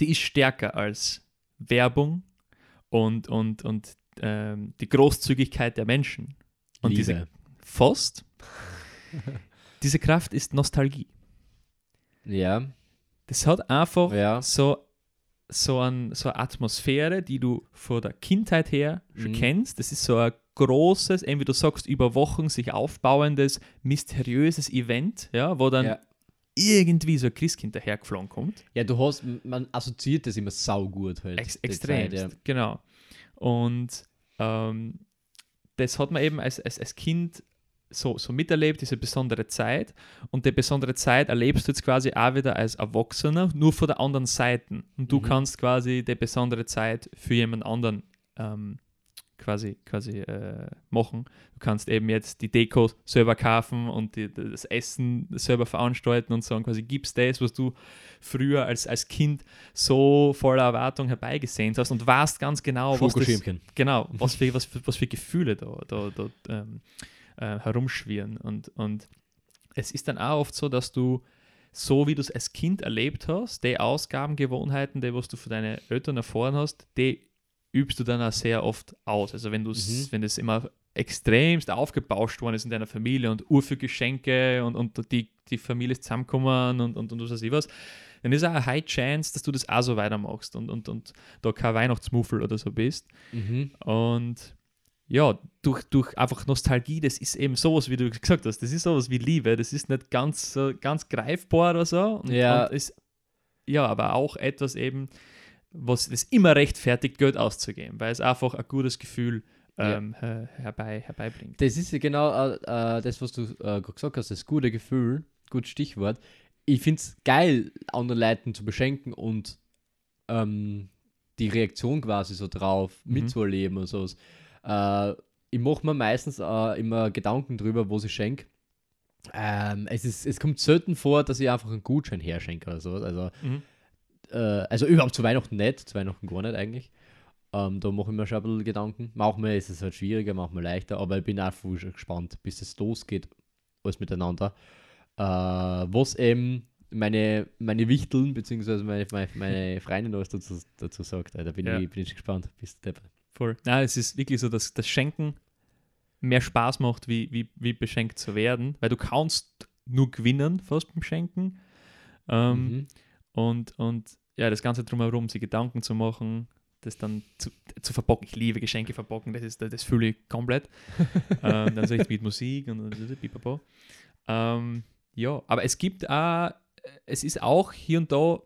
die ist stärker als Werbung und, und, und ähm, die Großzügigkeit der Menschen. Und Liebe. diese Fast, diese Kraft ist Nostalgie. Ja. Das hat einfach Ja. so, so, ein, so eine Atmosphäre, die du von der Kindheit her schon Mhm. kennst. Das ist so ein großes, wie du sagst, über Wochen sich aufbauendes, mysteriöses Event, ja, wo dann Ja. Irgendwie so ein Christkind dahergeflogen kommt. Ja, du hast, man assoziiert das immer saugut halt. Ex extrem, ja. genau. Und ähm, das hat man eben als, als, als Kind so, so miterlebt, diese besondere Zeit. Und die besondere Zeit erlebst du jetzt quasi auch wieder als Erwachsener, nur von der anderen Seite. Und du Mhm. kannst quasi die besondere Zeit für jemand anderen ähm, quasi, quasi äh, machen. Du kannst eben jetzt die Deko selber kaufen und die, das Essen selber veranstalten und so und quasi gibst das, was du früher als, als Kind so voller Erwartung herbeigesehnt hast und weißt ganz genau, was, das, genau, was, für, was, für, was für Gefühle da, da, da ähm, äh, herumschwirren. Und, und es ist dann auch oft so, dass du so wie du es als Kind erlebt hast, die Ausgabengewohnheiten, die was du von deinen Eltern erfahren hast, die übst du dann auch sehr oft aus. Also wenn du mhm. wenn das immer extremst aufgebauscht worden ist in deiner Familie und Uhr Geschenke und, und die, die Familie ist zusammengekommen und, und, und was weiß ich was, dann ist auch eine High Chance, dass du das auch so weitermachst und, und, und da kein Weihnachtsmuffel oder so bist. Mhm. Und ja, durch, durch einfach Nostalgie, das ist eben sowas, wie du gesagt hast, das ist sowas wie Liebe, das ist nicht ganz, ganz greifbar oder so. Und, ja. Und ist, ja, aber auch etwas eben, was das immer rechtfertigt, Geld auszugeben, weil es einfach ein gutes Gefühl ähm, ja. her, herbei, herbeibringt. Das ist ja genau äh, äh das, was du äh, gesagt hast, das gute Gefühl, gutes Stichwort. Ich finde es geil, anderen Leuten zu beschenken und ähm, die Reaktion quasi so drauf mhm. mitzuerleben und sowas. Äh, ich mache mir meistens äh, immer Gedanken drüber, wo ich schenke. Ähm, es, ist, es kommt selten vor, dass ich einfach einen Gutschein herschenke oder so. Also mhm äh, also überhaupt zu Weihnachten nicht, zu Weihnachten gar nicht eigentlich. Ähm, da mache ich mir schon ein bisschen Gedanken. Manchmal ist es halt schwieriger, manchmal leichter, aber ich bin auch voll gespannt, bis es losgeht, alles miteinander. Äh, was eben meine, meine Wichteln, beziehungsweise meine, meine, meine Freundin alles dazu, dazu sagt. Da bin, ja. ich, bin ich gespannt. Bis Voll. Ja, es ist wirklich so, dass das Schenken mehr Spaß macht, wie, wie, wie beschenkt zu werden, weil du kannst nur gewinnen fast beim Schenken. Ähm, mhm. Und, und ja, das Ganze drumherum, sich Gedanken zu machen, das dann zu, zu verpacken. Ich liebe Geschenke verpacken, das, ist, das fühle ich komplett. ähm, dann so ich mit Musik und pipapo. Ähm, ja, aber es gibt auch, es ist auch hier und da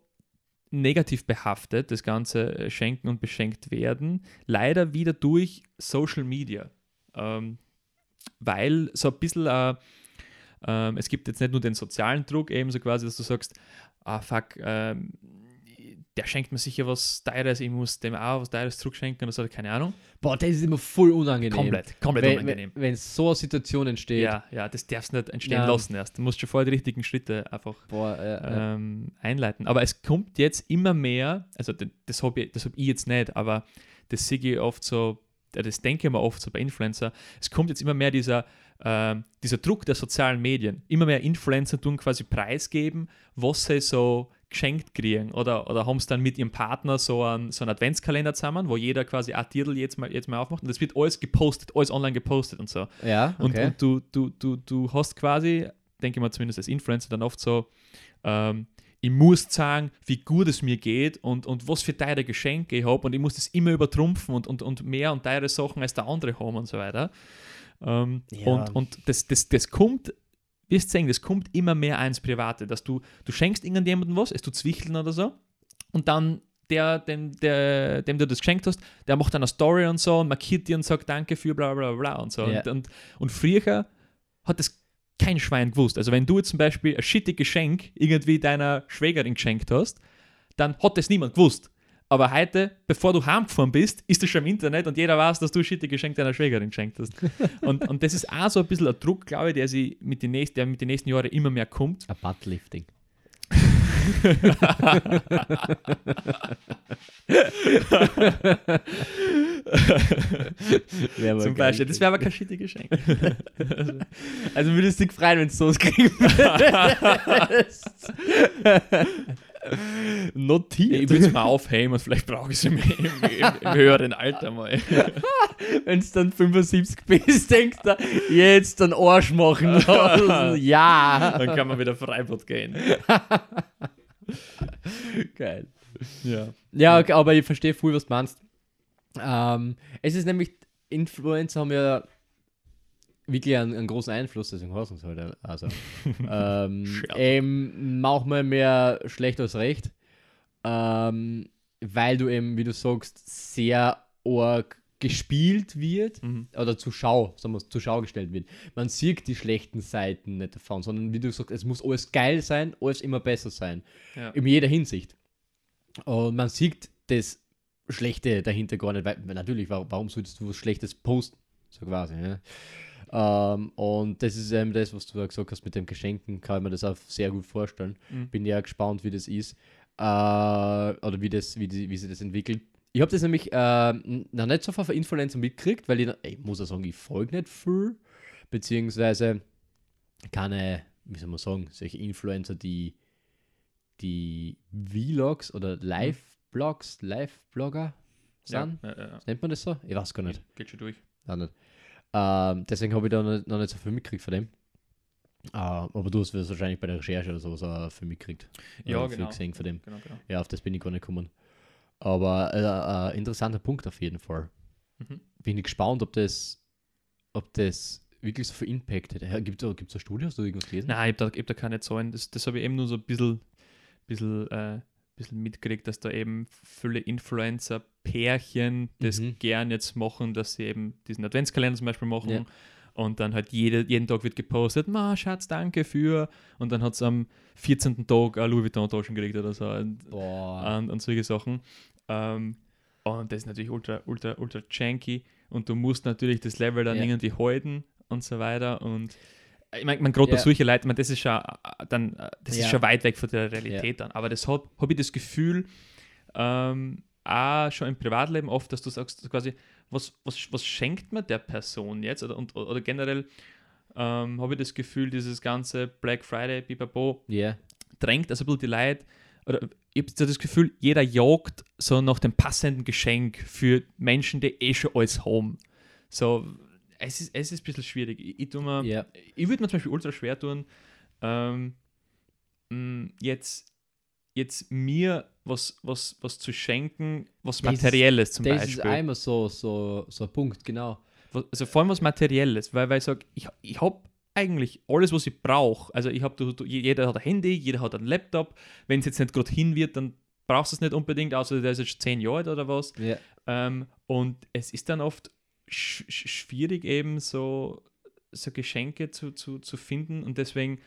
negativ behaftet, das ganze äh, Schenken und beschenkt werden, leider wieder durch Social Media. Ähm, weil so ein bisschen, äh, äh, es gibt jetzt nicht nur den sozialen Druck, eben so quasi, dass du sagst, ah fuck, ähm, der schenkt mir sicher was Teures, ich muss dem auch was Teures zurückschenken oder so, keine Ahnung. Boah, das ist immer voll unangenehm. Komplett, komplett wenn, unangenehm. Wenn, wenn so eine Situation entsteht. Ja, ja, das darfst du nicht entstehen ja. lassen erst. Du musst schon vorher die richtigen Schritte einfach Boah, ja, ähm, einleiten. Aber es kommt jetzt immer mehr, also das habe ich, hab ich jetzt nicht, aber das sehe ich oft so, das denke ich mir oft so bei Influencer, es kommt jetzt immer mehr dieser äh, dieser Druck der sozialen Medien, immer mehr Influencer tun quasi preisgeben, was sie so geschenkt kriegen oder, oder haben es dann mit ihrem Partner so einen, so einen Adventskalender zusammen, wo jeder quasi ein Titel jetzt mal, jetzt mal aufmacht und das wird alles gepostet, alles online gepostet und so. Ja, okay. und, und du, du, du, du hast quasi, denke ich mal zumindest als Influencer dann oft so, ähm, ich muss sagen, wie gut es mir geht und, und was für teure Geschenke ich habe und ich muss das immer übertrumpfen und, und, und mehr und teure Sachen als der andere haben und so weiter. Ähm, ja. Und, und das, das, das kommt, wirst sehen, das kommt immer mehr ins Private, dass du, du schenkst irgendjemandem was, es tut zwicheln oder so, und dann der, dem, der, dem du das geschenkt hast, der macht dann eine Story und so und markiert dir und sagt Danke für bla bla bla und so. Ja. Und, und, und früher hat das kein Schwein gewusst. Also wenn du jetzt zum Beispiel ein shitty Geschenk irgendwie deiner Schwägerin geschenkt hast, dann hat das niemand gewusst. Aber heute, bevor du heimgefahren bist, ist das schon im Internet und jeder weiß, dass du shitty Geschenk deiner Schwägerin geschenkt hast. und, und das ist auch so ein bisschen ein Druck, glaube ich, der, sie mit den nächsten, der mit den nächsten Jahren immer mehr kommt. Ein Buttlifting. Zum Beispiel, das wäre aber kein shitty Geschenk. also würdest du dich freuen, wenn du sowas kriegen würdest. Notiert. Ich will es mal aufheben vielleicht brauche ich es im, im, im, im, höheren Alter mal. Wenn es dann 75 bist, denkst du, jetzt einen Arsch machen. ja. Dann kann man wieder Freibad gehen. Geil. Ja. Ja, okay, aber ich verstehe voll, was du meinst. Ähm, es ist nämlich, Influencer haben ja wirklich einen, einen großen Einfluss, deswegen hassen sie halt. Also, ähm, eben manchmal mehr schlecht als recht, ähm, weil du eben, wie du sagst, sehr arg gespielt wird mhm. oder zur Schau, sagen wir, zur Schau gestellt wird. Man sieht die schlechten Seiten nicht davon, sondern wie du sagst, es muss alles geil sein, alles immer besser sein. Ja. In jeder Hinsicht. Und man sieht das Schlechte dahinter gar nicht, weil natürlich, warum, warum solltest du was Schlechtes posten? So quasi, ja. Ähm, und das ist eben das, was du da gesagt hast mit dem Geschenken, kann ich mir das auch sehr gut vorstellen. Mhm. Bin ja gespannt, wie das ist. Äh, oder wie, das, wie, die, wie sich das entwickelt. Ich habe das nämlich äh, noch nicht so von Influencer mitgekriegt, weil ich, ich muss auch sagen, ich folge nicht viel, beziehungsweise keine, wie soll man sagen, solche Influencer, die die Vlogs oder Live-Blogs, Live-Blogger Ja, sind. ja, ja, ja. Nennt man das so? Ich weiß gar nicht. Geht schon durch. Auch nicht. Ähm, deswegen habe ich da noch nicht, noch nicht so viel mitgekriegt von dem. Äh, aber du hast es wahrscheinlich bei der Recherche oder sowas auch viel mitgekriegt. Ja, Oder viel genau. gesehen von dem. Genau, genau. Ja, auf das bin ich gar nicht gekommen. Aber äh, äh, interessanter Punkt auf jeden Fall. Mhm. Bin ich gespannt, ob das, ob das wirklich so viel Impact hat. Gibt es gibt's eine Studie? Hast du irgendwas gelesen? Nein, ich habe da, ich hab da keine Zahlen. Das, das habe ich eben nur so ein bisschen, bisschen, äh, bisschen mitgekriegt, dass da eben viele Influencer-Pärchen das Mhm. gern jetzt machen, dass sie eben diesen Adventskalender zum Beispiel machen. Ja. Und dann halt jede, jeden Tag wird gepostet, Ma, Schatz, danke für. Und dann hat es am 14. Tag eine Louis Vuitton-Taschen gekriegt oder so. Und, und, und solche Sachen. Ähm, und das ist natürlich ultra, ultra, ultra janky. Und du musst natürlich das Level dann Ja. irgendwie halten und so weiter. Und ich meine, man, gerade bei Ja. solchen Leuten, ich mein, das ist schon äh, dann, äh, das Ja. ist schon weit weg von der Realität dann. Aber das habe hab ich das Gefühl, ähm, auch schon im Privatleben oft, dass du sagst, quasi, was, was, was schenkt man der Person jetzt? Oder, und, oder generell ähm, habe ich das Gefühl, dieses ganze Black Friday, Pipapo, Ja. drängt also ein bisschen die Leute, oder ich habe das Gefühl, jeder jagt so nach dem passenden Geschenk für Menschen, die eh schon alles haben. So, es ist, es ist ein bisschen schwierig. Ich, ich, mir, Ja. ich würde mir zum Beispiel ultra schwer tun, ähm, mh, jetzt, jetzt mir was, was, was zu schenken, was Das ist- Materielles zum Das ist Beispiel. einmal so, so, so ein Punkt, genau. Also vor allem was Materielles, weil, weil ich sage, ich, ich habe eigentlich alles, was ich brauche. Also ich habe, jeder hat ein Handy, jeder hat einen Laptop. Wenn es jetzt nicht gerade hin wird, dann brauchst du es nicht unbedingt, außer der ist jetzt zehn Jahre alt oder was. Ja. Ähm, und es ist dann oft sch sch- schwierig eben so, so Geschenke zu, zu, zu finden und deswegen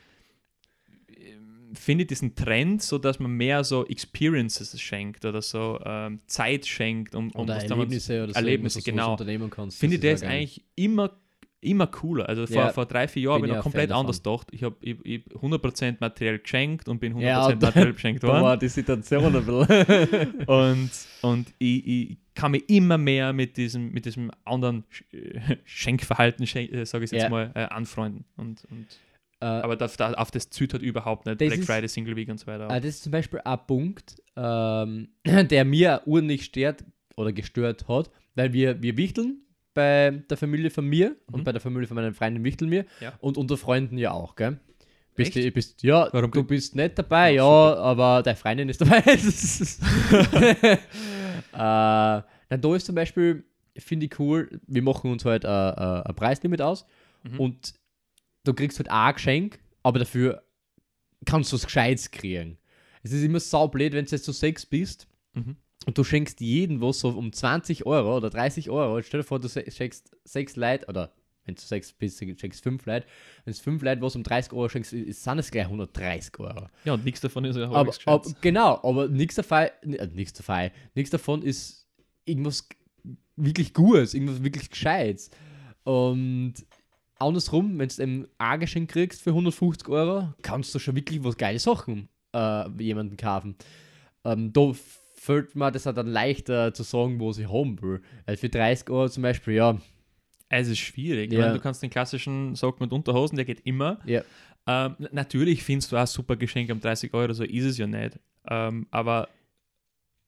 ähm, finde ich diesen Trend, so dass man mehr so Experiences schenkt oder so ähm, Zeit schenkt um, um Oder Erlebnisse oder so, Erlebnisse, genau. unternehmen kannst. finde ich das eigentlich immer, immer cooler. Also vor, Ja, vor drei, vier Jahren bin habe ich noch komplett anders gedacht. Ich habe ich, ich 100% materiell geschenkt und bin 100% Ja, materiell beschenkt Da war worden. die Situation ein bisschen. Und, und ich, ich kann mich immer mehr mit diesem, mit diesem anderen äh, Schenkverhalten, schen äh, sage ich jetzt Ja. mal, äh, anfreunden. Und, und, äh, aber das, da, auf das züht halt überhaupt nicht. Das Black ist- Friday, Single Week und so weiter. Ah, das ist zum Beispiel ein Punkt, ähm, der mir urnig stört oder gestört hat, weil wir, wir wichteln bei der Familie von mir und Mhm. bei der Familie von meinen Freunden wichteln wir Ja. und unter Freunden ja auch, gell? Bist du, bist, ja, Warum du bist nicht dabei, Ja, ja, aber deine Freundin ist dabei. Äh, na, da ist zum Beispiel, finde ich cool, wir machen uns halt äh, äh, ein Preislimit aus Mhm. und du kriegst halt auch ein Geschenk, aber dafür kannst du was Gescheites kriegen. Es ist immer saublöd, wenn du jetzt so sechs bist Mhm. Und du schenkst jedem was so um 20 Euro oder 30 Euro. Stell dir vor, du schenkst sechs Leute oder wenn du sechs bist, schenkst fünf Leute. Wenn du fünf Leute was um 30 Euro schenkst, ist- sind es gleich 130 Euro. Ja, und nichts davon ist ja Aber, aber, genau, aber nichts davon, äh, nichts davon, nichts davon ist irgendwas wirklich Gutes, irgendwas wirklich Gescheites. Und andersrum, wenn du ein A-Geschenk kriegst für 150 Euro, kannst du schon wirklich was geile Sachen äh, jemanden kaufen. Ähm, da fällt mir das dann leichter zu sagen, wo ich haben will. Weil für 30 Euro zum Beispiel, ja, Es ist schwierig. Ja. Weil du kannst den klassischen Sock mit Unterhosen, der geht immer. ja, Ähm, natürlich findest du auch super Geschenk um 30 Euro, so ist es ja nicht. Ähm, aber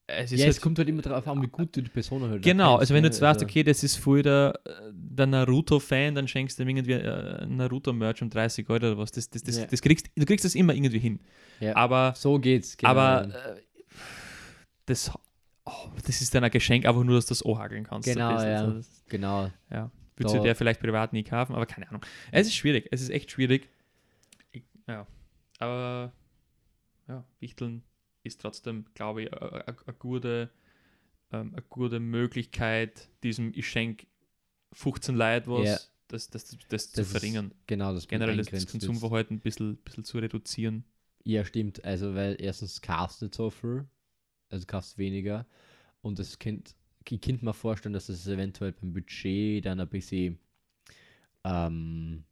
es ist ja halt es kommt halt immer darauf an, wie gut du die Person halt Genau, also wenn du ne? jetzt weißt, Also- okay, das ist voll der, der Naruto-Fan, dann schenkst du ihm irgendwie äh, Naruto-Merch um 30 Euro oder was. Das, das, das, Ja. das kriegst, du kriegst das immer irgendwie hin. Ja. Aber, So geht's. genau. aber äh, das, oh, das ist dann ein Geschenk, einfach nur, dass du das anhakeln kannst. Genau, das, ja. das, genau. ja. Würdest du der vielleicht privat nie kaufen, aber keine Ahnung. Es ist schwierig, es ist echt schwierig. Ich, ja, aber ja, Wichteln ist trotzdem, glaube ich, eine gute, ähm, gute Möglichkeit, diesem Ich schenk 15 Leute was, Ja. das, das, das, das zu verringern. Genau, das Generell das. Konsumverhalten ein bisschen, bisschen zu reduzieren. Ja, stimmt. Also, weil erstens kaufst nicht so viel, also kaufst weniger. und das Kind, ich könnte mir vorstellen, dass es eventuell beim Budget dann ein bisschen, ähm,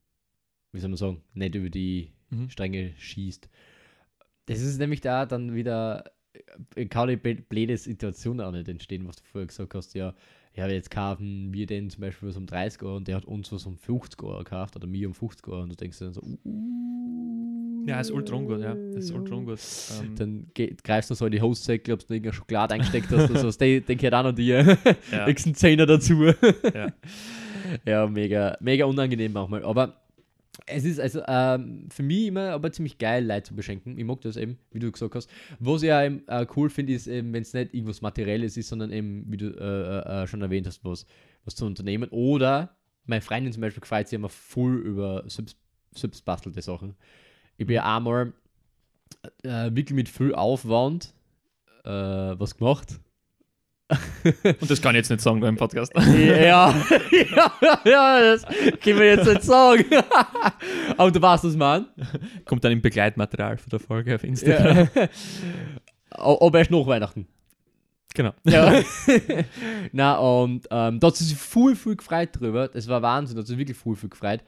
wie soll man sagen, nicht über die Mhm. Stränge schießt. Das ist nämlich da dann wieder äh, keine bl- blöde Situation auch nicht entstehen, was du vorher gesagt hast, ja, ja, jetzt kaufen wir den zum Beispiel was um 30 Euro und der hat uns was um 50 Euro gekauft oder mir um 50 Euro und du denkst dann so, uh, Ja, ist ultra ungut, ja. Ist ultra ungut. Ähm, Dann geh, greifst du so in die Hostsäcke, ob du irgendeine Schokolade eingesteckt hast oder so, den, den gehört auch noch dir. ja. Nächsten Zehner dazu. Ja. ja, mega, mega unangenehm manchmal. Aber es ist also ähm, für mich immer aber ziemlich geil, Leute zu beschenken. Ich mag das eben, wie du gesagt hast. Was ich ja eben, äh, cool finde, ist eben, wenn es nicht irgendwas Materielles ist, sondern eben, wie du äh, äh, schon erwähnt hast, was, was zu unternehmen. Oder meine Freundin zum Beispiel gefreut sich immer voll über selbst, selbstbastelte Sachen. Ich bin ja einmal äh, wirklich mit viel Aufwand äh, was gemacht. Und das kann ich jetzt nicht sagen beim Podcast. Ja, ja, ja, das können wir jetzt nicht sagen. Aber du weißt, was ich meine. Kommt dann im Begleitmaterial von der Folge auf Instagram. Ja. Aber erst nach Weihnachten. Genau. Ja. Na, und ähm, da hat sie sich voll, voll gefreut drüber. Das war Wahnsinn, da hat sie sich wirklich voll, voll gefreut.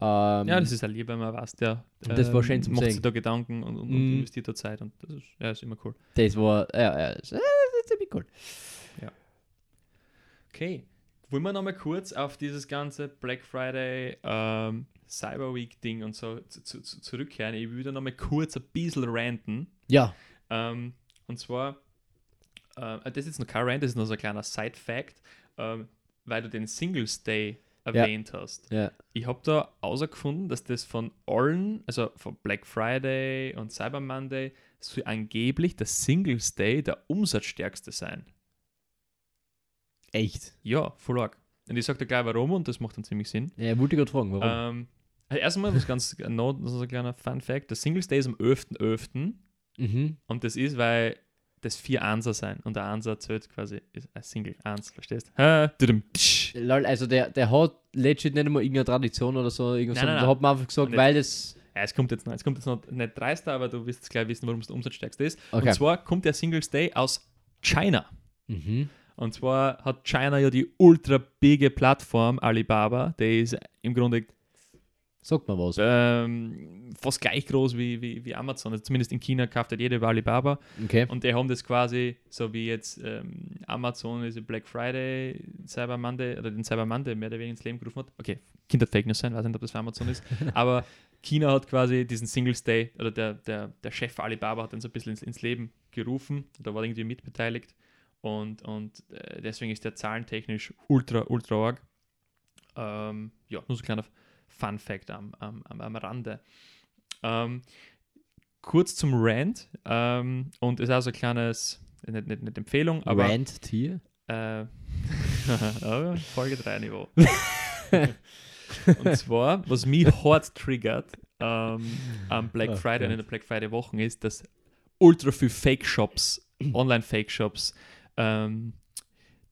Ähm, Ja, das ist ein Lieber, man weiß, der Das war schön zum macht sehen. sich da Gedanken und, und, und Mhm. investiert da Zeit und das ist, ja, ist immer cool. das war, ja, ja, das, äh, das ist ziemlich cool. Okay. Wollen wir nochmal kurz auf dieses ganze Black Friday, ähm, Cyber Week Ding und so zu, zu, zu zurückkehren? Ich würde nochmal kurz ein bisschen ranten. Ja, Ähm, und zwar, äh, das ist jetzt noch kein Rant, das ist nur so ein kleiner Side-Fact, ähm, weil du den Singles Day erwähnt hast. ja. Ich habe da herausgefunden, dass das von allen, also von Black Friday und Cyber Monday, soll angeblich der Singles Day der umsatzstärkste sein. Echt. Ja, voll arg. Und ich sage dir gleich warum und das macht dann ziemlich Sinn. Ja, wollte ich gerade fragen, warum? Ähm, also erstmal was ganz no, so ein kleiner Fun Fact: Der Singles Day ist am 11.11. mhm. und das ist, weil das vier Anser sein und der Anser zählt quasi ist ein Single Eins, verstehst? Tsch. Lol, also der, der hat legit nicht einmal irgendeine Tradition oder so, irgendwas, Nein, nein, sondern da hat man einfach gesagt, Nicht. weil das. Ja, es kommt jetzt noch, es kommt jetzt noch nicht dreister, aber du wirst jetzt gleich wissen, warum es der umsatzstärkste ist. Okay. Und zwar kommt der Singles Day aus China. Mhm. Und zwar hat China ja die ultra bige Plattform Alibaba, die ist im Grunde Sag mal was. ähm, fast gleich groß wie, wie, wie Amazon. Also zumindest in China kauft halt jeder über Alibaba. Okay. Und die haben das quasi, so wie jetzt ähm, Amazon ist Black Friday, Cyber Monday, oder den Cyber Monday mehr oder weniger ins Leben gerufen hat. Okay, könnte Fake News sein, weiß nicht, ob das für Amazon ist. Aber China hat quasi diesen Singles Day, oder der, der, der Chef Alibaba hat den so ein bisschen ins, ins Leben gerufen. Da war irgendwie mitbeteiligt. Und, und äh, deswegen ist der zahlentechnisch ultra, ultra arg. Ähm, ja, nur so ein kleiner Fun Fact am, am, am, Rande. Ähm, kurz zum Rant. Ähm, und ist auch so ein kleines, nicht, nicht, nicht Empfehlung, aber Rant Tier. äh, Folge 3 Niveau. und zwar, was mich hart triggert ähm, am Black Oh Friday und in der Black Friday Wochen ist, dass ultra viel Fake-Shops, Online-Fake-Shops, ähm,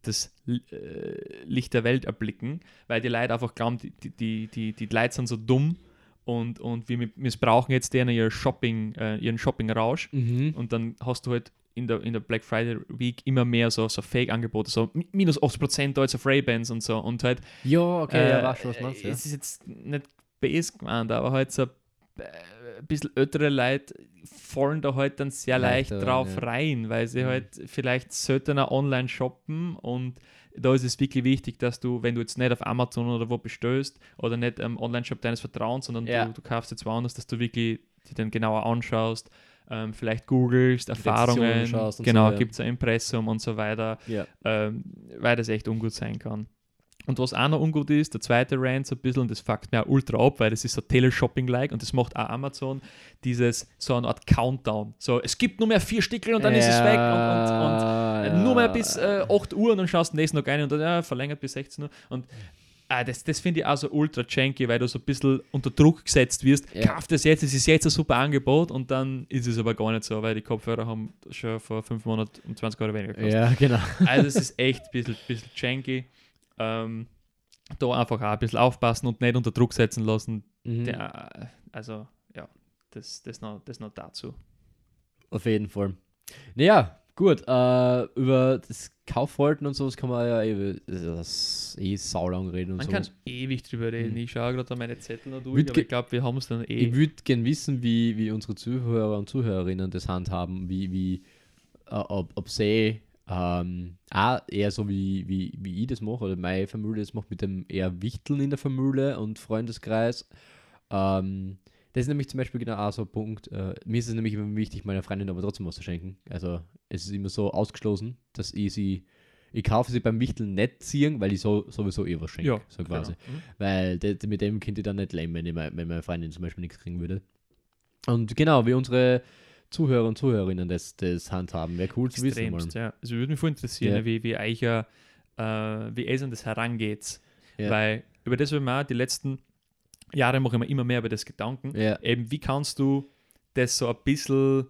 das äh, Licht der Welt erblicken, weil die Leute einfach glauben, die, die, die, die, Leute sind so dumm und, und wir missbrauchen jetzt denen ihr Shopping, äh, ihren Shopping-Rausch Mhm. und dann hast du halt in der, in der Black Friday Week immer mehr so, so Fake-Angebote, so mi- minus 80% da jetzt auf Ray-Bans und so. Und halt, Ja, okay, ja, äh, weißt du, was meinst du? Ja. es ist jetzt nicht base gemeint, aber halt so äh, ein bisschen ältere Leute fallen da halt dann sehr leicht Leichter, drauf ja. rein, weil sie Mhm. halt vielleicht seltener online shoppen und da ist es wirklich wichtig, dass du, wenn du jetzt nicht auf Amazon oder wo bestellst oder nicht am Online-Shop deines Vertrauens, sondern Ja. du, du kaufst jetzt woanders, dass du wirklich die dann genauer anschaust, ähm, vielleicht googelst, Erfahrungen, genau, so, ja. gibt es ein Impressum und so weiter, ja. ähm, weil das echt ungut sein kann. Und was auch noch ungut ist, der zweite Rant so ein bisschen, und das fuckt mir auch ultra ab, weil das ist so Teleshopping-like und das macht auch Amazon, dieses so eine Art Countdown. So, es gibt nur mehr vier Stickel und dann ist es weg und, und, und ja, nur mehr bis äh, 8 Uhr und dann schaust du nächsten noch rein und dann ja, verlängert bis 16 Uhr. Und ah, das, das finde ich auch so ultra janky, weil du so ein bisschen unter Druck gesetzt wirst. Ja. Kauf das jetzt, es ist jetzt ein super Angebot und dann ist es aber gar nicht so, weil die Kopfhörer haben schon vor fünf Monaten um 20 Euro weniger gekostet. Ja, genau. Also es ist echt ein bisschen, bisschen janky. Ähm, da einfach auch ein bisschen aufpassen und nicht unter Druck setzen lassen. Mhm. Der, also ja, das, das, noch, das noch dazu. Auf jeden Fall. Naja, Gut, äh, über das Kaufverhalten und so, das kann man ja eh, das eh saulang reden und Man so. kann ewig drüber reden. Mhm. Ich schaue gerade meine Zettel noch durch, ich glaube, wir haben es dann eh. Ich würde gerne wissen, wie, wie unsere Zuhörer und Zuhörerinnen das handhaben, wie, wie äh, ob, ob sie ähm, auch eher so wie, wie, wie ich das mache oder meine Familie das macht mit dem eher Wichteln in der Familie und Freundeskreis. Ähm, das ist nämlich zum Beispiel genau auch so ein Punkt. Äh, mir ist es nämlich immer wichtig, meiner Freundin aber trotzdem was zu schenken. Also es ist immer so ausgeschlossen, dass ich sie, ich kaufe sie beim Wichteln nicht ziehen, weil ich so, sowieso eh was schenke. ja, so quasi. genau. Mhm. Weil de, mit dem könnte ich dann nicht leben, wenn, ich, wenn meine Freundin zum Beispiel nichts kriegen würde. Und genau, wie unsere Zuhörer und Zuhörerinnen das, das handhaben, wäre cool zu wissen. Mal. ja. Also würde mich voll interessieren, Ja. wie, wie euch ja, äh, wie ihr an das herangeht. Ja. Weil über das wir mal die letzten Jahre mache ich mir immer mehr über das Gedanken. Ja, Eben, wie kannst du das so ein bisschen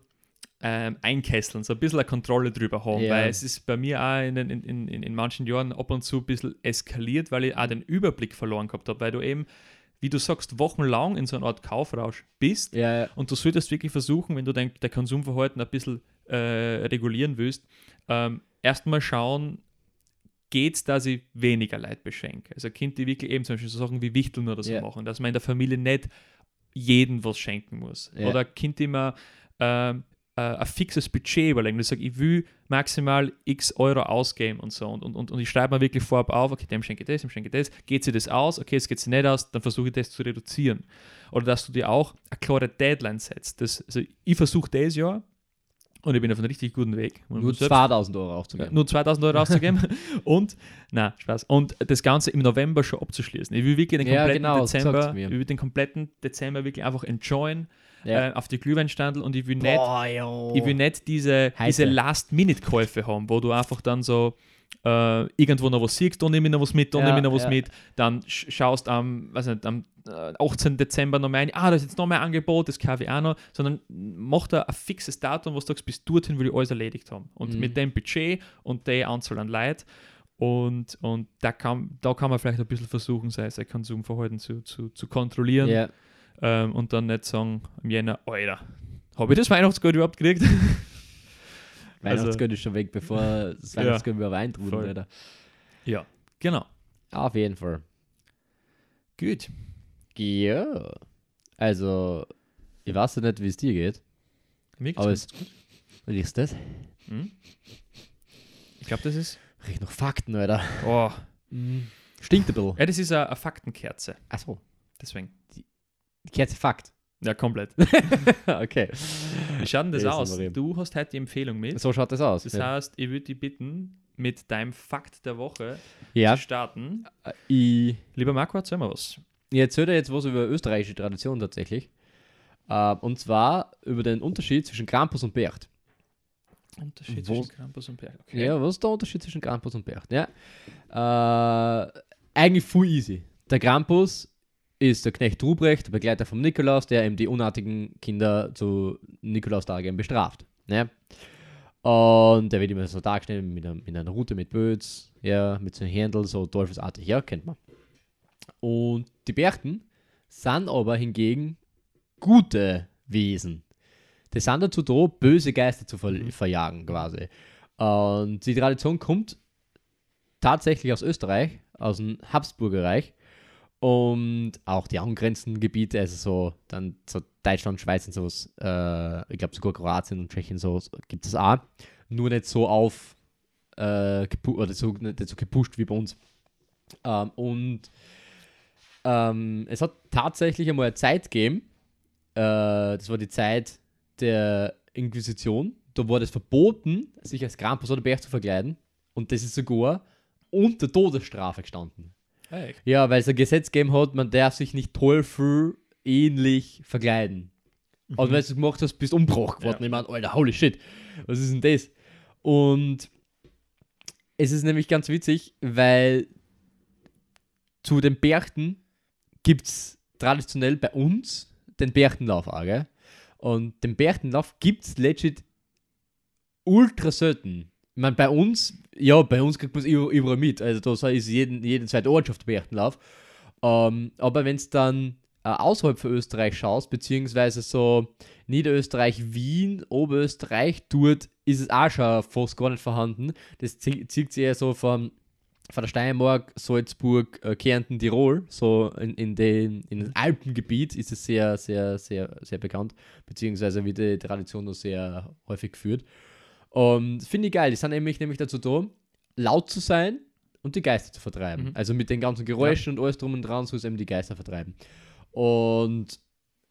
ähm, einkesseln, so ein bisschen eine Kontrolle drüber haben, Ja. weil es ist bei mir auch in, den- in, in, in manchen Jahren ab und zu ein bisschen eskaliert, weil ich auch den Überblick verloren gehabt habe, weil du eben, wie du sagst, wochenlang in so einer Art Kaufrausch bist ja, ja. und du solltest wirklich versuchen, wenn du dein, dein Konsumverhalten ein bisschen äh, regulieren willst, ähm, erstmal schauen, geht es, dass ich weniger Leid beschenke. Also Kind, die wirklich eben zum Beispiel so Sachen wie Wichteln oder so Ja. machen, dass man in der Familie nicht jeden was schenken muss. Oder Kind immer ähm, äh, ein fixes Budget überlegen. Ich sage, ich will maximal x Euro ausgeben und so. Und, und, und, ich schreibe mir wirklich vorab auf, okay, dem schenke ich das, dem schenke ich das. Geht sie das aus? Okay, es geht sie nicht aus, dann versuche ich das zu reduzieren. Oder dass du dir auch eine klare Deadline setzt. Das, also ich versuche das Jahr und ich bin auf einem richtig guten Weg. Man Nur muss selbst- 2000 Euro aufzugeben. nur 2000 Euro auszugeben und, na Spaß, und das Ganze im November schon abzuschließen. Ich will wirklich den Ja, kompletten genau, das Dezember, ich will den kompletten Dezember wirklich einfach enjoyen Ja. äh, auf die Glühweinstandel und ich will nicht, Boah, ich will nicht diese, diese Last-Minute-Käufe haben, wo du einfach dann so äh, irgendwo noch was siehst, da nehme ich noch was mit, da Ja, nehme ich noch was ja. mit, dann sch schaust am, weiß nicht, am äh, 18. Dezember noch mal ein, ah, da ist jetzt noch mehr Angebot, das kaufe ich auch noch, sondern mach da ein fixes Datum, wo du sagst, bis dorthin will ich alles erledigt haben. Und Mhm. mit dem Budget und der Anzahl an Leid und, und da, kann, da kann man vielleicht ein bisschen versuchen, sein, sein Konsumverhalten zu, zu, zu kontrollieren Ja. ähm, und dann nicht sagen, im Jänner, Alter, habe ich das Weihnachtsgeld überhaupt gekriegt? Weihnachtsgeld ist schon weg, bevor das Ja. Weihnachtsgeld über Wein. Alter. ja, genau. Auf jeden Fall. Gut. Ja. Also, ich weiß ja nicht, wie es dir geht. Mir geht's Aber gut. es, wie ist das? Hm? Ich glaube, das ist. Riecht noch Fakten, Alter. Oh. Stinkt ein bisschen. Ja, das ist eine, eine Faktenkerze. Achso. Deswegen. Die Kerze Fakt. Ja, komplett. okay. Wie schaut denn das aus? Du hast heute die Empfehlung mit. So schaut das aus. Das ja. heißt, ich würde dich bitten, mit deinem Fakt der Woche ja, zu starten. ich, Lieber Marco, erzähl mal was. ich erzähle dir jetzt was über österreichische Tradition tatsächlich. Äh, und zwar über den Unterschied zwischen Krampus und Bercht. Unterschied Wo- zwischen Krampus und Berg. Okay. Ja, was ist der Unterschied zwischen Krampus und Bercht? Ja. Äh, eigentlich full easy. Der Krampus ist der Knecht Ruprecht, der Begleiter vom Nikolaus, der eben die unartigen Kinder zu Nikolaustagen bestraft. Ne? Und der wird immer so dargestellt mit einer, mit einer Rute mit Böts, ja, mit so einem Händel, so teufelsartig, ja, kennt man. Und die Berchten sind aber hingegen gute Wesen. Die sind dazu da, böse Geister zu ver verjagen, quasi. Und die Tradition kommt tatsächlich aus Österreich, aus dem Habsburgerreich und auch die angrenzenden Gebiete, also so dann so Deutschland, Schweiz und sowas, äh, ich glaube sogar Kroatien und Tschechien so gibt es auch, nur nicht so auf äh, oder so, nicht so gepusht wie bei uns. Ähm, und ähm, es hat tatsächlich einmal eine Zeit gegeben, äh, das war die Zeit der Inquisition, da war das verboten, sich als Krampus oder Berg zu verkleiden und das ist sogar unter Todesstrafe gestanden. Hey. Ja, weil es ein Gesetz gegeben hat, man darf sich nicht Teufel ähnlich verkleiden. Und wenn du es gemacht hast, bist du umgebracht geworden. Ja. Ich meine, Alter, holy shit, was ist denn das? Und es ist nämlich ganz witzig, weil zu den Berchten gibt es traditionell bei uns den Berchtenlauf auch, gell? Und den Berchtenlauf gibt es legit ultra selten. Meine, bei uns, ja, bei uns kriegt man es über- überall mit. Also da ist jeden, jede zweite Ortschaft Berchtenlauf. Ähm, aber wenn es dann äh, außerhalb von Österreich schaust, beziehungsweise so Niederösterreich, Wien, Oberösterreich, dort ist es auch schon fast gar nicht vorhanden. Das zie- zieht sich eher so von, von der Steiermark, Salzburg, äh, Kärnten, Tirol, so in, in, den, in das Alpengebiet ist es sehr, sehr, sehr, sehr bekannt, beziehungsweise wird die Tradition noch sehr häufig geführt. Und finde ich geil, die sind nämlich, nämlich dazu da, laut zu sein und die Geister zu vertreiben. Mhm. Also mit den ganzen Geräuschen und alles drum und dran soll es eben die Geister vertreiben. Und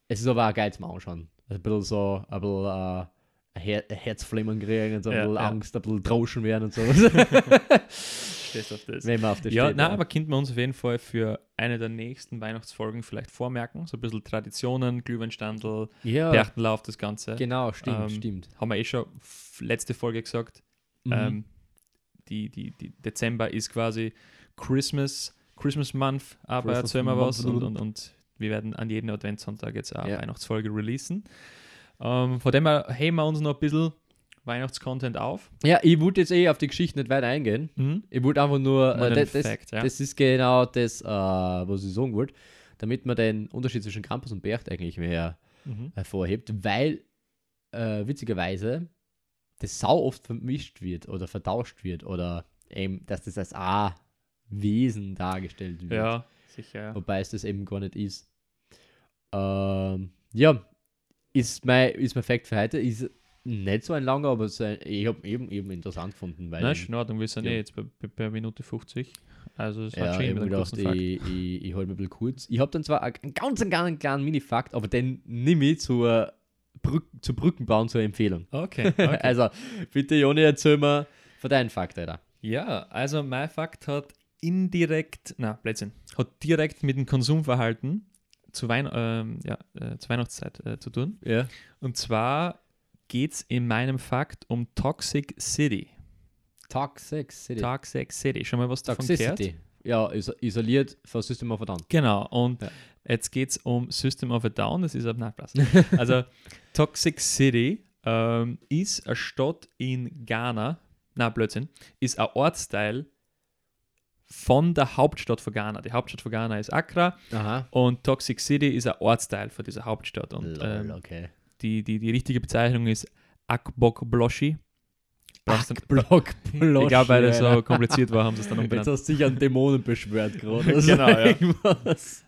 es ist aber auch geil zum Anschauen. Also ein bisschen so, ein bisschen ein, Her Herzflimmern kriegen und so ein Ja, bisschen ja. Angst, ein bisschen drauschen werden und so. Stehst auf das. Wenn man auf das Ja, steht. nein, aber könnten wir uns auf jeden Fall für eine der nächsten Weihnachtsfolgen vielleicht vormerken. So ein bisschen Traditionen, Glühweinstandel, ja Berchtenlauf, das Ganze. genau, stimmt, Ähm, stimmt. Haben wir eh schon letzte Folge gesagt. Mhm. Ähm, die, die, die Dezember ist quasi Christmas, Christmas Month, aber erzählen wir was. Und, und, und wir werden an jedem Adventssonntag jetzt auch eine Ja. Weihnachtsfolge releasen. Ähm, von dem her heben wir uns noch ein bisschen Weihnachtscontent auf. ja, ich wollte jetzt eh auf die Geschichte nicht weiter eingehen. Mhm. Ich wollte einfach nur, äh, das, das, Fact, ja. das ist genau das, äh, was ich sagen wollte, damit man den Unterschied zwischen Campus und Bercht eigentlich mehr Mhm. hervorhebt, weil äh, witzigerweise das sau oft vermischt wird oder vertauscht wird oder eben, dass das als A-Wesen dargestellt wird. Ja, sicher. Wobei es das eben gar nicht ist. Ähm, ja, ist mein, ist mein Fact für heute. Ist nicht so ein langer, aber ein, ich habe eben, eben interessant gefunden, weil Nein, ist in Ordnung, wir sind Ja. eh jetzt bei, bei, bei Minute 50. Also es ja, hat schon ich gedacht, ich, ich, ich halte mir ein bisschen kurz. Ich habe dann zwar einen ganz, einen ganz kleinen Mini-Fakt, aber den nehme ich zur, Brück, zur Brückenbauen zur Empfehlung. Okay, okay. Also, bitte, Joni, erzähl mir von deinen Fakt, Alter. Ja, also mein Fakt hat indirekt, na, Blödsinn, hat direkt mit dem Konsumverhalten zu, Wein, ähm, ja, äh, zur Weihnachtszeit äh, zu tun. Ja. Und zwar geht es in meinem Fakt um Toxic City. Toxic City. Toxic City. Schon mal was davon Toxicity. gehört? Ja, is isoliert von System of a Down. Genau, und Ja. jetzt geht es um System of a Down, das ist ab Nachlass. Also Toxic City ähm, ist eine Stadt in Ghana, na Blödsinn, ist ein Ortsteil von der Hauptstadt von Ghana. Die Hauptstadt von Ghana ist Accra Aha. und Toxic City ist ein Ortsteil von dieser Hauptstadt. Und Lol, ähm, okay. die, die, die richtige Bezeichnung ist Akbok Bloshi. Block, Block. Ich glaube, weil das so kompliziert war, haben sie es dann Jetzt umbenannt. hast du dich an Dämonen beschwert gerade. Also Genau, ja. irgendwas.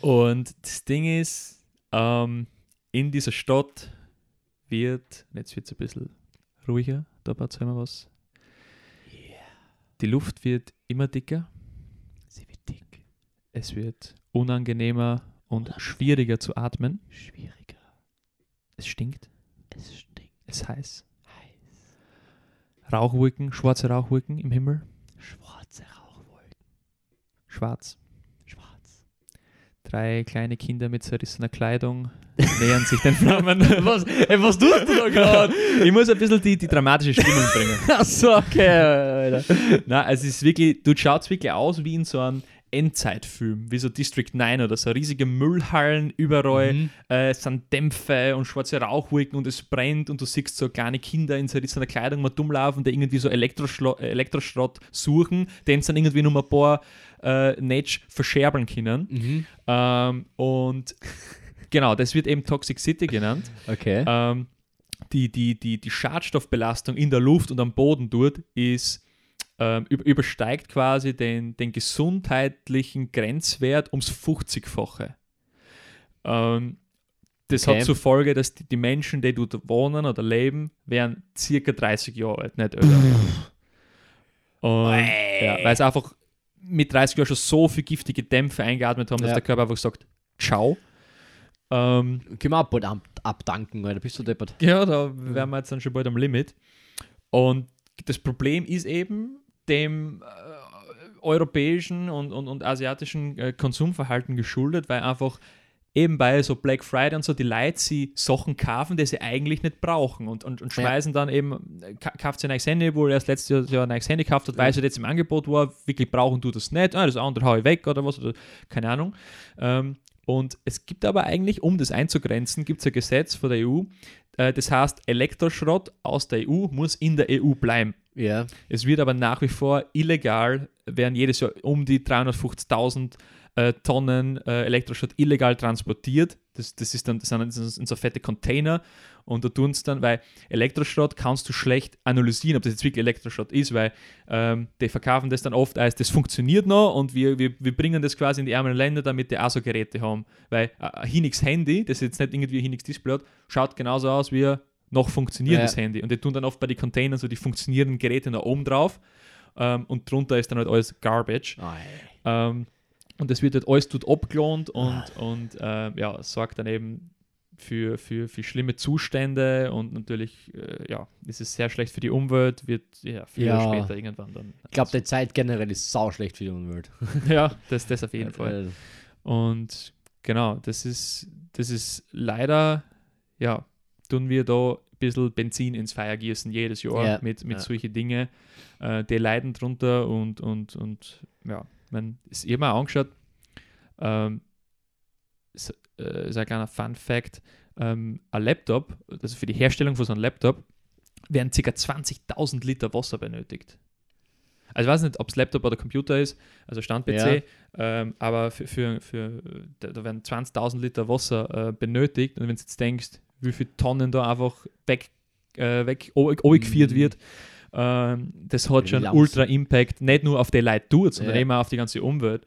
Und das Ding ist, ähm, in dieser Stadt wird, jetzt wird es ein bisschen ruhiger, da erzählen wir was. Die Luft wird immer dicker, Sie wird dick. es wird unangenehmer und schwieriger zu atmen. Schwieriger. Es stinkt, Es stinkt. es ist heiß. Heiß. Rauchwolken, schwarze Rauchwolken im Himmel, Schwarze Rauchwolken. Schwarz. Drei kleine Kinder mit zerrissener Kleidung nähern sich den Flammen. was, ey, was tust du da gerade? ich muss ein bisschen die, die dramatische Stimmung bringen. Achso, okay, Alter. Na, es ist wirklich, du schaust wirklich aus wie in so einem Endzeitfilm, wie so District 9 oder so riesige Müllhallen überall, Mhm. äh, sind Dämpfe und schwarze Rauchwolken und es brennt und du siehst so kleine Kinder in zerrissener Kleidung mal dumm laufen, die irgendwie so Elektroschlo Elektroschrott suchen, den dann irgendwie nur ein paar äh, Netsch verscherbeln können. Mhm. Ähm, und genau, das wird eben Toxic City genannt. Okay. Ähm, die, die, die, die Schadstoffbelastung in der Luft und am Boden dort ist, übersteigt quasi den, den gesundheitlichen Grenzwert ums 50-fache. Ähm, das Okay. hat zur Folge, dass die, die Menschen, die dort wohnen oder leben, werden circa 30 Jahre alt, nicht älter. Und, ja, weil sie einfach mit 30 Jahren schon so viel giftige Dämpfe eingeatmet haben, dass Ja. der Körper einfach sagt, ciao. Ähm, Können wir ab, ab, abdanken, Alter. Bist du deppert? ja, da wären wir jetzt dann schon bald am Limit. Und das Problem ist eben dem äh, europäischen und, und, und asiatischen äh, Konsumverhalten geschuldet, weil einfach eben bei so Black Friday und so die Leute sie Sachen kaufen, die sie eigentlich nicht brauchen und, und, und Ja. schmeißen dann eben, ka- kauft sie ein neues Handy, wo er erst letztes Jahr ein neues Handy gekauft hat, weil es jetzt im Angebot war, wirklich brauchen du das nicht, ah, das andere hau ich weg oder was, oder keine Ahnung. Ähm, und es gibt aber eigentlich, um das einzugrenzen, gibt es ein Gesetz von der EU, das heißt, Elektroschrott aus der EU muss in der EU bleiben. Ja. Es wird aber nach wie vor illegal, werden jedes Jahr um die 350.000 äh, Tonnen äh, Elektroschrott illegal transportiert. Das, das, ist dann, das sind so, so fette Container und da tun es dann, weil Elektroschrott kannst du schlecht analysieren, ob das jetzt wirklich Elektroschrott ist, weil ähm, die verkaufen das dann oft als, das funktioniert noch und wir, wir, wir bringen das quasi in die ärmeren Länder, damit die auch so Geräte haben. Weil äh, ein Hinix Handy, das jetzt nicht irgendwie ein Hinix Display hat, schaut genauso aus wie ein noch funktionierendes Ja. Handy. Und die tun dann oft bei den Containern so die funktionierenden Geräte nach oben drauf ähm, und drunter ist dann halt alles Garbage. Ei. Ähm, und das wird halt alles tut abgelohnt und, Ah. und äh, ja, sorgt dann eben für, für, für schlimme Zustände und natürlich, äh, ja, ist es sehr schlecht für die Umwelt, wird ja früher Ja. oder später irgendwann dann. Ich glaube, die Zeit generell ist sau schlecht für die Umwelt. ja, das, das auf jeden Fall. Äh, Und genau, das ist, das ist leider, ja, tun wir da ein bisschen Benzin ins Feuer gießen jedes Jahr Ja, mit, mit ja. solchen Dingen. Äh, die leiden drunter und, und, und ja, man ist immer angeschaut. Ähm, ist, äh, ist ein kleiner Fun Fact: ähm, Ein Laptop, also für die Herstellung von so einem Laptop, werden ca. 20.000 Liter Wasser benötigt. Also ich weiß nicht, ob es Laptop oder Computer ist, also Stand-PC, Ja. ähm, aber für, für, für da, werden 20.000 Liter Wasser äh, benötigt und wenn du jetzt denkst, wie viele Tonnen da einfach weg, äh, weg geführt Mhm. wird, ähm, das hat schon laus. ultra Impact, nicht nur auf die Leute tut, sondern Ja. eben auch auf die ganze Umwelt.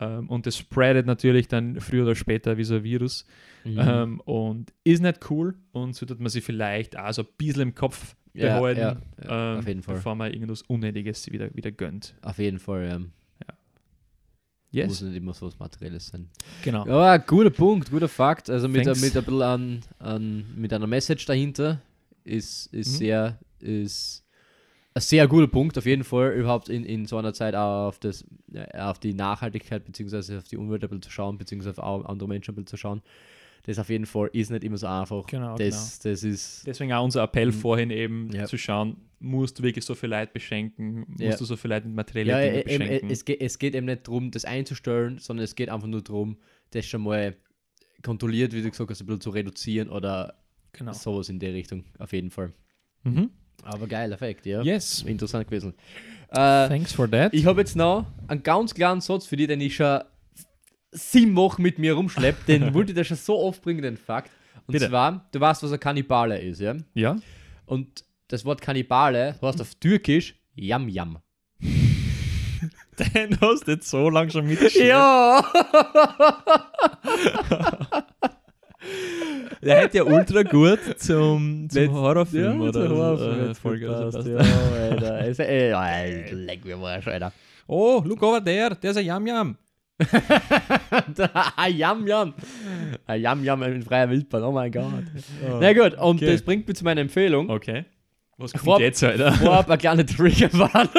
Ähm, und das spreadet natürlich dann früher oder später wie so ein Virus. mhm. Ähm, und ist nicht cool und so tut man sich vielleicht auch so ein bisschen im Kopf Ja, behalten, ja, ja, ähm, jeden Fall. bevor man irgendwas Unnötiges wieder, wieder gönnt. Auf jeden Fall, ja. Muss Yes, nicht immer so was Materielles sein. genau. Ja, guter Punkt, guter Fakt. Also mit, Thanks. mit ein bisschen an, an, mit einer Message dahinter ist, ist Mhm. sehr, ist ein sehr guter Punkt, auf jeden Fall, überhaupt in, in so einer Zeit auch auf, das, auf die Nachhaltigkeit beziehungsweise auf die Umwelt ein bisschen zu schauen, beziehungsweise auf andere Menschen ein bisschen zu schauen. Das auf jeden Fall ist nicht immer so einfach. Genau, das, das ist Deswegen auch unser Appell Mhm. vorhin eben Ja. zu schauen, musst du wirklich so viel Leid beschenken, musst Ja. du so viel Leid mit materiellen Ja, Dingen e- beschenken. es, geht, es geht eben nicht darum, das einzustellen, sondern es geht einfach nur darum, das schon mal kontrolliert, wie du gesagt hast, ein bisschen zu reduzieren oder genau. sowas in der Richtung, auf jeden Fall. Mhm. Aber geiler Effekt, ja. Yes, Interessant gewesen. Äh, thanks for that. ich habe jetzt noch einen ganz kleinen Satz für dich, den ich schon sieben Wochen mit mir rumschleppe. Den wollte ich dir schon so oft bringen, den Fakt. Und Bitte. zwar, du weißt, was ein Kannibale ist, ja? ja, Und das Wort Kannibale heißt auf Türkisch Yam Yam. den hast du jetzt so lange schon mitgeschrieben. Ja! Der hätte ja ultra gut zum, zum Letzt- Horrorfilm ja, oder so Horrorfilm äh, hat's Folge. oder gepasst, so ja, passt. Alter. Also, ey, ey, leck mir mal, Alter. Oh, look over there, there's a Yam Yam. Ah, Yam Yam. Ah, Yam Yam in freier Wildbahn, oh mein Gott. Na gut, und Okay. das bringt mich zu meiner Empfehlung. Okay. Was kommt Vor- jetzt, Alter? Vorab eine kleine Triggerwarnung.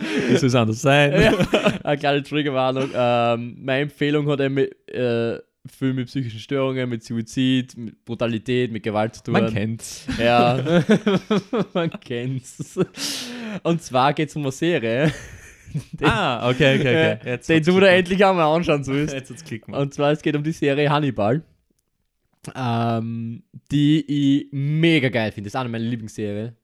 Wie soll es anders sein? eine kleine Triggerwarnung. Ähm, meine Empfehlung hat eben äh, viel mit psychischen Störungen, mit Suizid, mit Brutalität, mit Gewalt zu tun. Man kennt's. Ja, man kennt's. Und zwar geht es um eine Serie, Ah, okay, okay, okay. Jetzt den du dir endlich einmal anschauen sollst. Jetzt hat's Klick. Und zwar, es geht um die Serie Hannibal, ähm, die ich mega geil finde. Das ist eine meiner Lieblingsserien.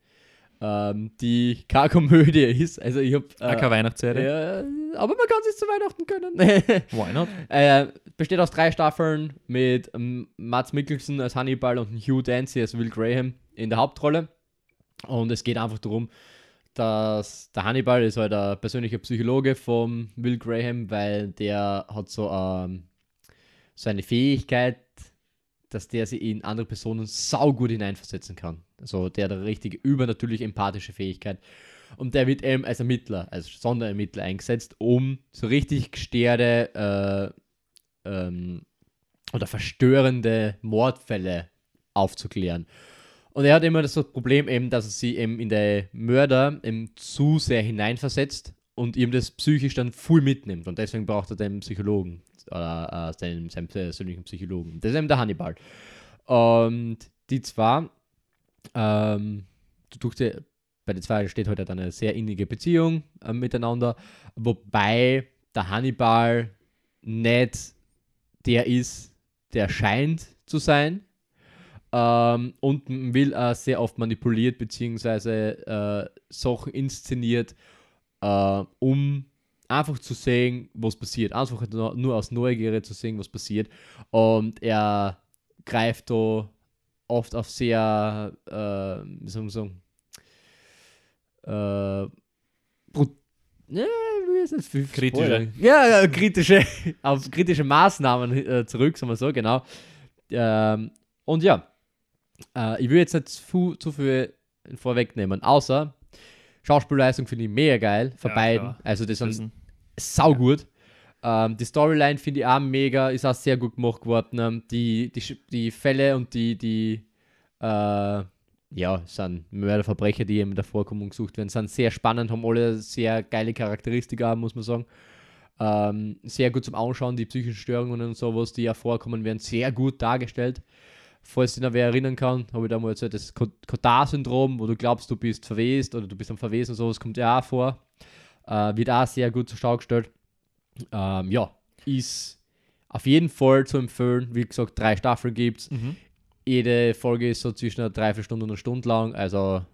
Ähm, die keine Komödie ist. Also ich hab... Ah, keine Weihnachtsserie? ja, aber man kann es zu Weihnachten können. Why not? äh, besteht aus drei Staffeln mit ähm, Mats Mikkelsen als Hannibal und Hugh Dancy als Will Graham in der Hauptrolle. Und es geht einfach darum, dass der Hannibal ist halt ein persönlicher Psychologe von Will Graham, weil der hat so, ähm, so eine Fähigkeit, dass der sich in andere Personen saugut hineinversetzen kann. Also der hat eine richtig übernatürlich empathische Fähigkeit. Und der wird eben als Ermittler, als Sonderermittler eingesetzt, um so richtig gestörte äh, ähm, oder verstörende Mordfälle aufzuklären. Und er hat immer das Problem eben, dass er sie eben in der Mörder eben zu sehr hineinversetzt und ihm das psychisch dann voll mitnimmt. Und deswegen braucht er den Psychologen oder äh, seinen, persönlichen Psychologen. Das ist eben der Hannibal. Und die zwei, ähm, du tust ja, bei den zwei steht heute eine sehr innige Beziehung äh, miteinander, wobei der Hannibal nicht der ist, der scheint zu sein. Ähm, und Will äh, sehr oft manipuliert, beziehungsweise äh, Sachen inszeniert, äh, um einfach zu sehen, was passiert. Einfach nur aus Neugierde zu sehen, was passiert. Und er greift da oft auf sehr, äh, wie soll man sagen, äh, brut- ja, Kritische. Spoiler. Ja, ja, kritische, auf kritische Maßnahmen äh, zurück, sagen wir so, genau. Ähm, und ja, äh, ich will jetzt nicht zu, zu viel vorwegnehmen, außer Schauspielleistung finde ich mega geil von Ja, beiden. klar. Also das sind ist saugut. Ähm, die Storyline finde ich auch mega, ist auch sehr gut gemacht worden. Ähm, die, die, die Fälle und die, die äh, ja, sind Mörderverbrecher, die eben in der Vorkommung gesucht werden, sind sehr spannend, haben alle sehr geile Charakteristika, muss man sagen. Ähm, sehr gut zum Anschauen, die psychischen Störungen und sowas, die ja vorkommen, werden sehr gut dargestellt. Falls sich noch wer erinnern kann, habe ich da mal erzählt, das Cotard-Syndrom, wo du glaubst, du bist verwest oder du bist am Verwesen und sowas, kommt ja auch vor. Äh, wird auch sehr gut zur Schau gestellt. Ähm, ja, ist auf jeden Fall zu empfehlen. Wie gesagt, drei Staffeln gibt es. Mhm. Jede Folge ist so zwischen einer Dreiviertelstunde und einer Stunde lang. Also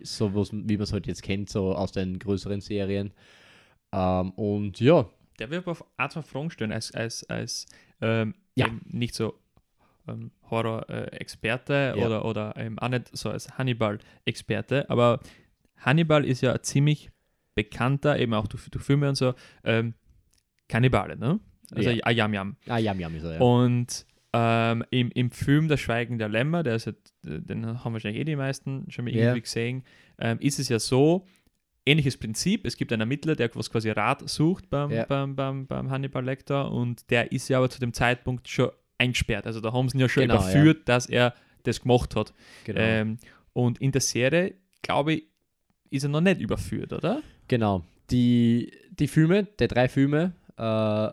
so, was, wie man es halt jetzt kennt, so aus den größeren Serien. Ähm, und ja, Der wird auf ein, zwei Fragen stellen, als, als, als ähm, Ja. nicht so ähm, Horror-Experte Ja. oder, oder ähm, auch nicht so als Hannibal-Experte, aber Hannibal ist ja ziemlich bekannter, eben auch durch, durch Filme und so, ähm, Kannibale, ne? Also Ja. ein Yam Yam. ah, Yam ist er, ja. Und ähm, im, im Film Das Schweigen der Lämmer, der ist ja, den haben wahrscheinlich eh die meisten schon mal Ja. irgendwie gesehen, ähm, ist es ja so, ähnliches Prinzip, es gibt einen Ermittler, der was quasi Rat sucht beim, Ja. beim, beim, beim Hannibal Lecter und der ist ja aber zu dem Zeitpunkt schon eingesperrt. Also da haben sie ihn ja schon Genau, überführt, dass er das gemacht hat. genau. Ähm, und in der Serie, glaube ich, ist er noch nicht überführt, oder? Genau. Die, die Filme, die drei Filme, äh,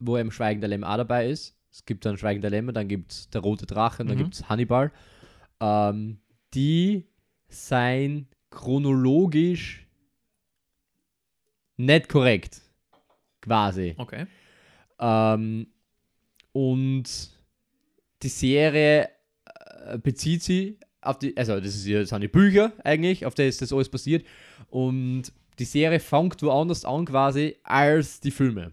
wo eben Schweigen der Lämmer auch dabei ist. Es gibt dann Schweigen der Lämmer, dann gibt es Der Rote Drache und dann Mhm. gibt es Hannibal. Ähm, die seien chronologisch nicht korrekt. Quasi. Okay. Ähm, und die Serie äh, bezieht sich auf die, also das, ist, das sind die Bücher eigentlich, auf das das alles passiert. Und die Serie fängt woanders an quasi als die Filme.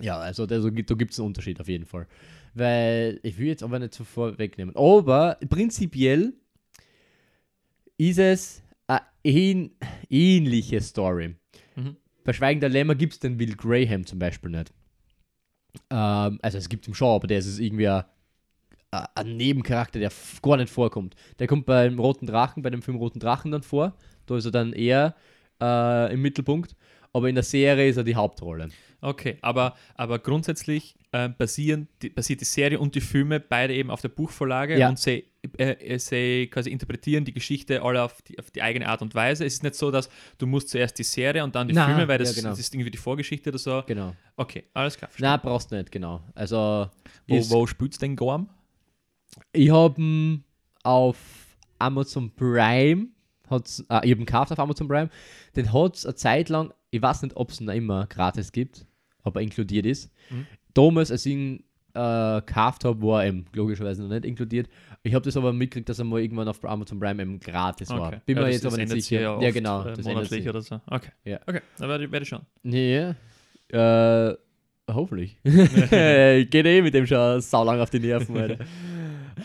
Ja, also da, da gibt es einen Unterschied auf jeden Fall. Weil, ich will jetzt aber nicht so vorwegnehmen. Aber prinzipiell ist es eine ähn ähnliche Story. Mhm. Bei Schweigen der Lämmer gibt es den Will Graham zum Beispiel nicht. Ähm, also es gibt ihn schon, aber der ist irgendwie ein, ein Nebencharakter, der gar nicht vorkommt. Der kommt beim Roten Drachen, bei dem Film Roten Drachen dann vor. Da ist er dann eher äh, im Mittelpunkt. Aber in der Serie ist er die Hauptrolle. Okay, aber, aber grundsätzlich äh, basieren die, basiert die Serie und die Filme beide eben auf der Buchvorlage Ja. und sie, äh, sie quasi interpretieren die Geschichte alle auf die, auf die eigene Art und Weise. Es ist nicht so, dass du musst zuerst die Serie und dann die Na, Filme, weil das, ja, genau. das ist irgendwie die Vorgeschichte oder so. Genau. Okay, alles klar. Na, brauchst nicht, genau. Also, Wo, ist- wo spielt's den Gorm? ich habe auf Amazon Prime, hat's, äh, ich habe ihn gekauft auf Amazon Prime, den hat es eine Zeit lang, ich weiß nicht, ob es noch immer gratis gibt, aber inkludiert ist. Mhm. Damals, als ich ihn äh, gekauft habe, war er logischerweise noch nicht inkludiert. Ich habe das aber mitgekriegt, dass er mal irgendwann auf Amazon Prime eben gratis war. Okay. Bin Ja, mir das- jetzt aber nicht sicher. Ja, Ja, genau. Äh, das monatlich oder so. Okay. Ja. Okay, dann werde ich, ich schon. Ja, äh, hoffentlich. Geht eh mit dem schon sau lang auf die Nerven, Alter.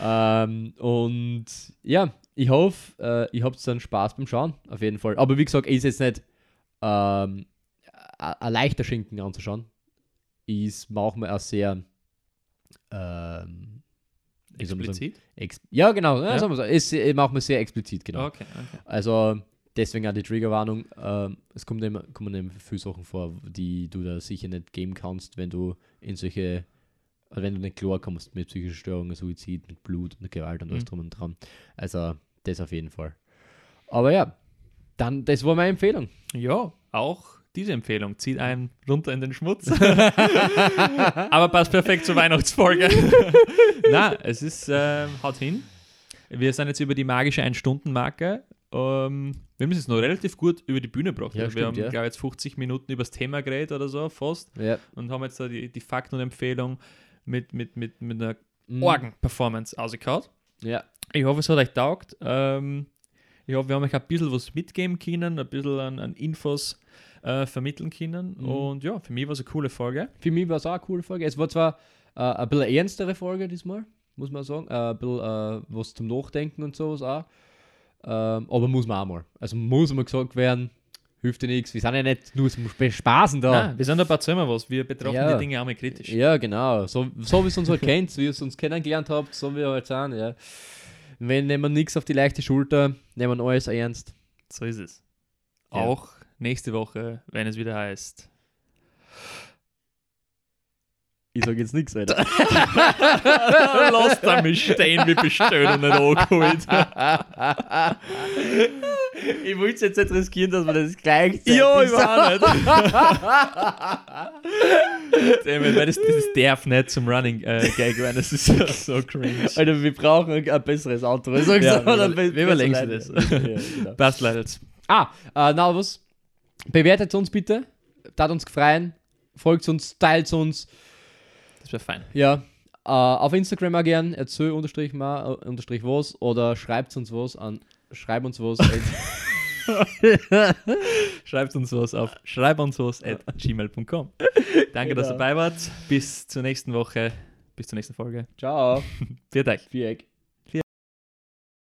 ähm, und ja, ich hoffe, äh, ich habt dann Spaß beim Schauen, auf jeden Fall. Aber wie gesagt, ist jetzt nicht ähm, ein leichter Schinken anzuschauen. Ist manchmal auch sehr ähm? Explizit? Ex ja, genau, ja. Sagen wir so. ist äh, manchmal sehr explizit, genau. Okay, okay. Also deswegen auch die Triggerwarnung. Ähm, es kommt eben, kommen eben viele Sachen vor, die du da sicher nicht geben kannst, wenn du in solche, wenn du nicht klar kommst mit psychischen Störungen, Suizid, mit Blut und Gewalt und alles Mhm. drum und dran. Also das auf jeden Fall. Aber ja, dann, das war meine Empfehlung. Ja, auch diese Empfehlung zieht einen runter in den Schmutz. Aber passt perfekt zur Weihnachtsfolge. Na, es ist, ähm, haut hin. Wir sind jetzt über die magische Ein-Stunden-Marke. Ähm, wir haben es jetzt noch relativ gut über die Bühne gebracht. Ja, Also wir stimmt, haben, ja. glaube ich, jetzt 50 Minuten über das Thema geredet oder so, fast. Ja. Und haben jetzt da die, die Fakten und Empfehlung mit, mit, mit, mit einer Mhm. Orgen-Performance ausgekaut. Ja. Ich hoffe, es hat euch taugt. Ähm, ich hoffe, wir haben euch ein bisschen was mitgeben können, ein bisschen an, an Infos äh, vermitteln können. Mhm. Und ja, für mich war es eine coole Folge. Für mich war es auch eine coole Folge. Es war zwar äh, ein bisschen ernstere Folge diesmal, muss man sagen. Äh, ein bisschen äh, was zum Nachdenken und sowas auch. Ähm, aber muss man auch mal. Also muss mal gesagt werden, hilft dir nichts. Wir sind ja nicht nur zum Sp- Spaßen da. Nein, wir sind ein paar Zimmer was. Wir betrachten Ja. die Dinge auch mal kritisch. Ja, genau. So, so wie es uns halt kennt, wie ihr es uns kennengelernt habt, so wie wir halt sind. Ja. Wenn nehmen wir nichts auf die leichte Schulter, nehmen wir alles ernst. So ist es. Ja. Auch nächste Woche, wenn es wieder heißt. Ich sage jetzt nichts, Alter. Lass da mich stehen, wie bestellt und nicht angeholt. ich wollte es jetzt nicht riskieren, dass wir das gleich Ja, ich war nicht. Damn das, das darf nicht zum Running äh, Gag werden. Das ist ja so cringe. Alter, wir brauchen ein, besseres Outro. Sag's Ja, wir überlegen leiden. ja, genau. Passt leider jetzt. Ah, äh, na was? Bewertet uns bitte. Tat uns gefreien. Folgt uns, teilt uns. Das wäre fein. Ja. Äh, auf Instagram auch gern. Erzähl unterstrich mal äh, unterstrich was. Oder schreibt uns was an. Schreib uns was. Schreibt uns was auf schreib uns was at gmail.com. Danke, dass ihr Genau. dabei wart. Bis zur nächsten Woche. Bis zur nächsten Folge. Ciao. Viert euch. Viereck.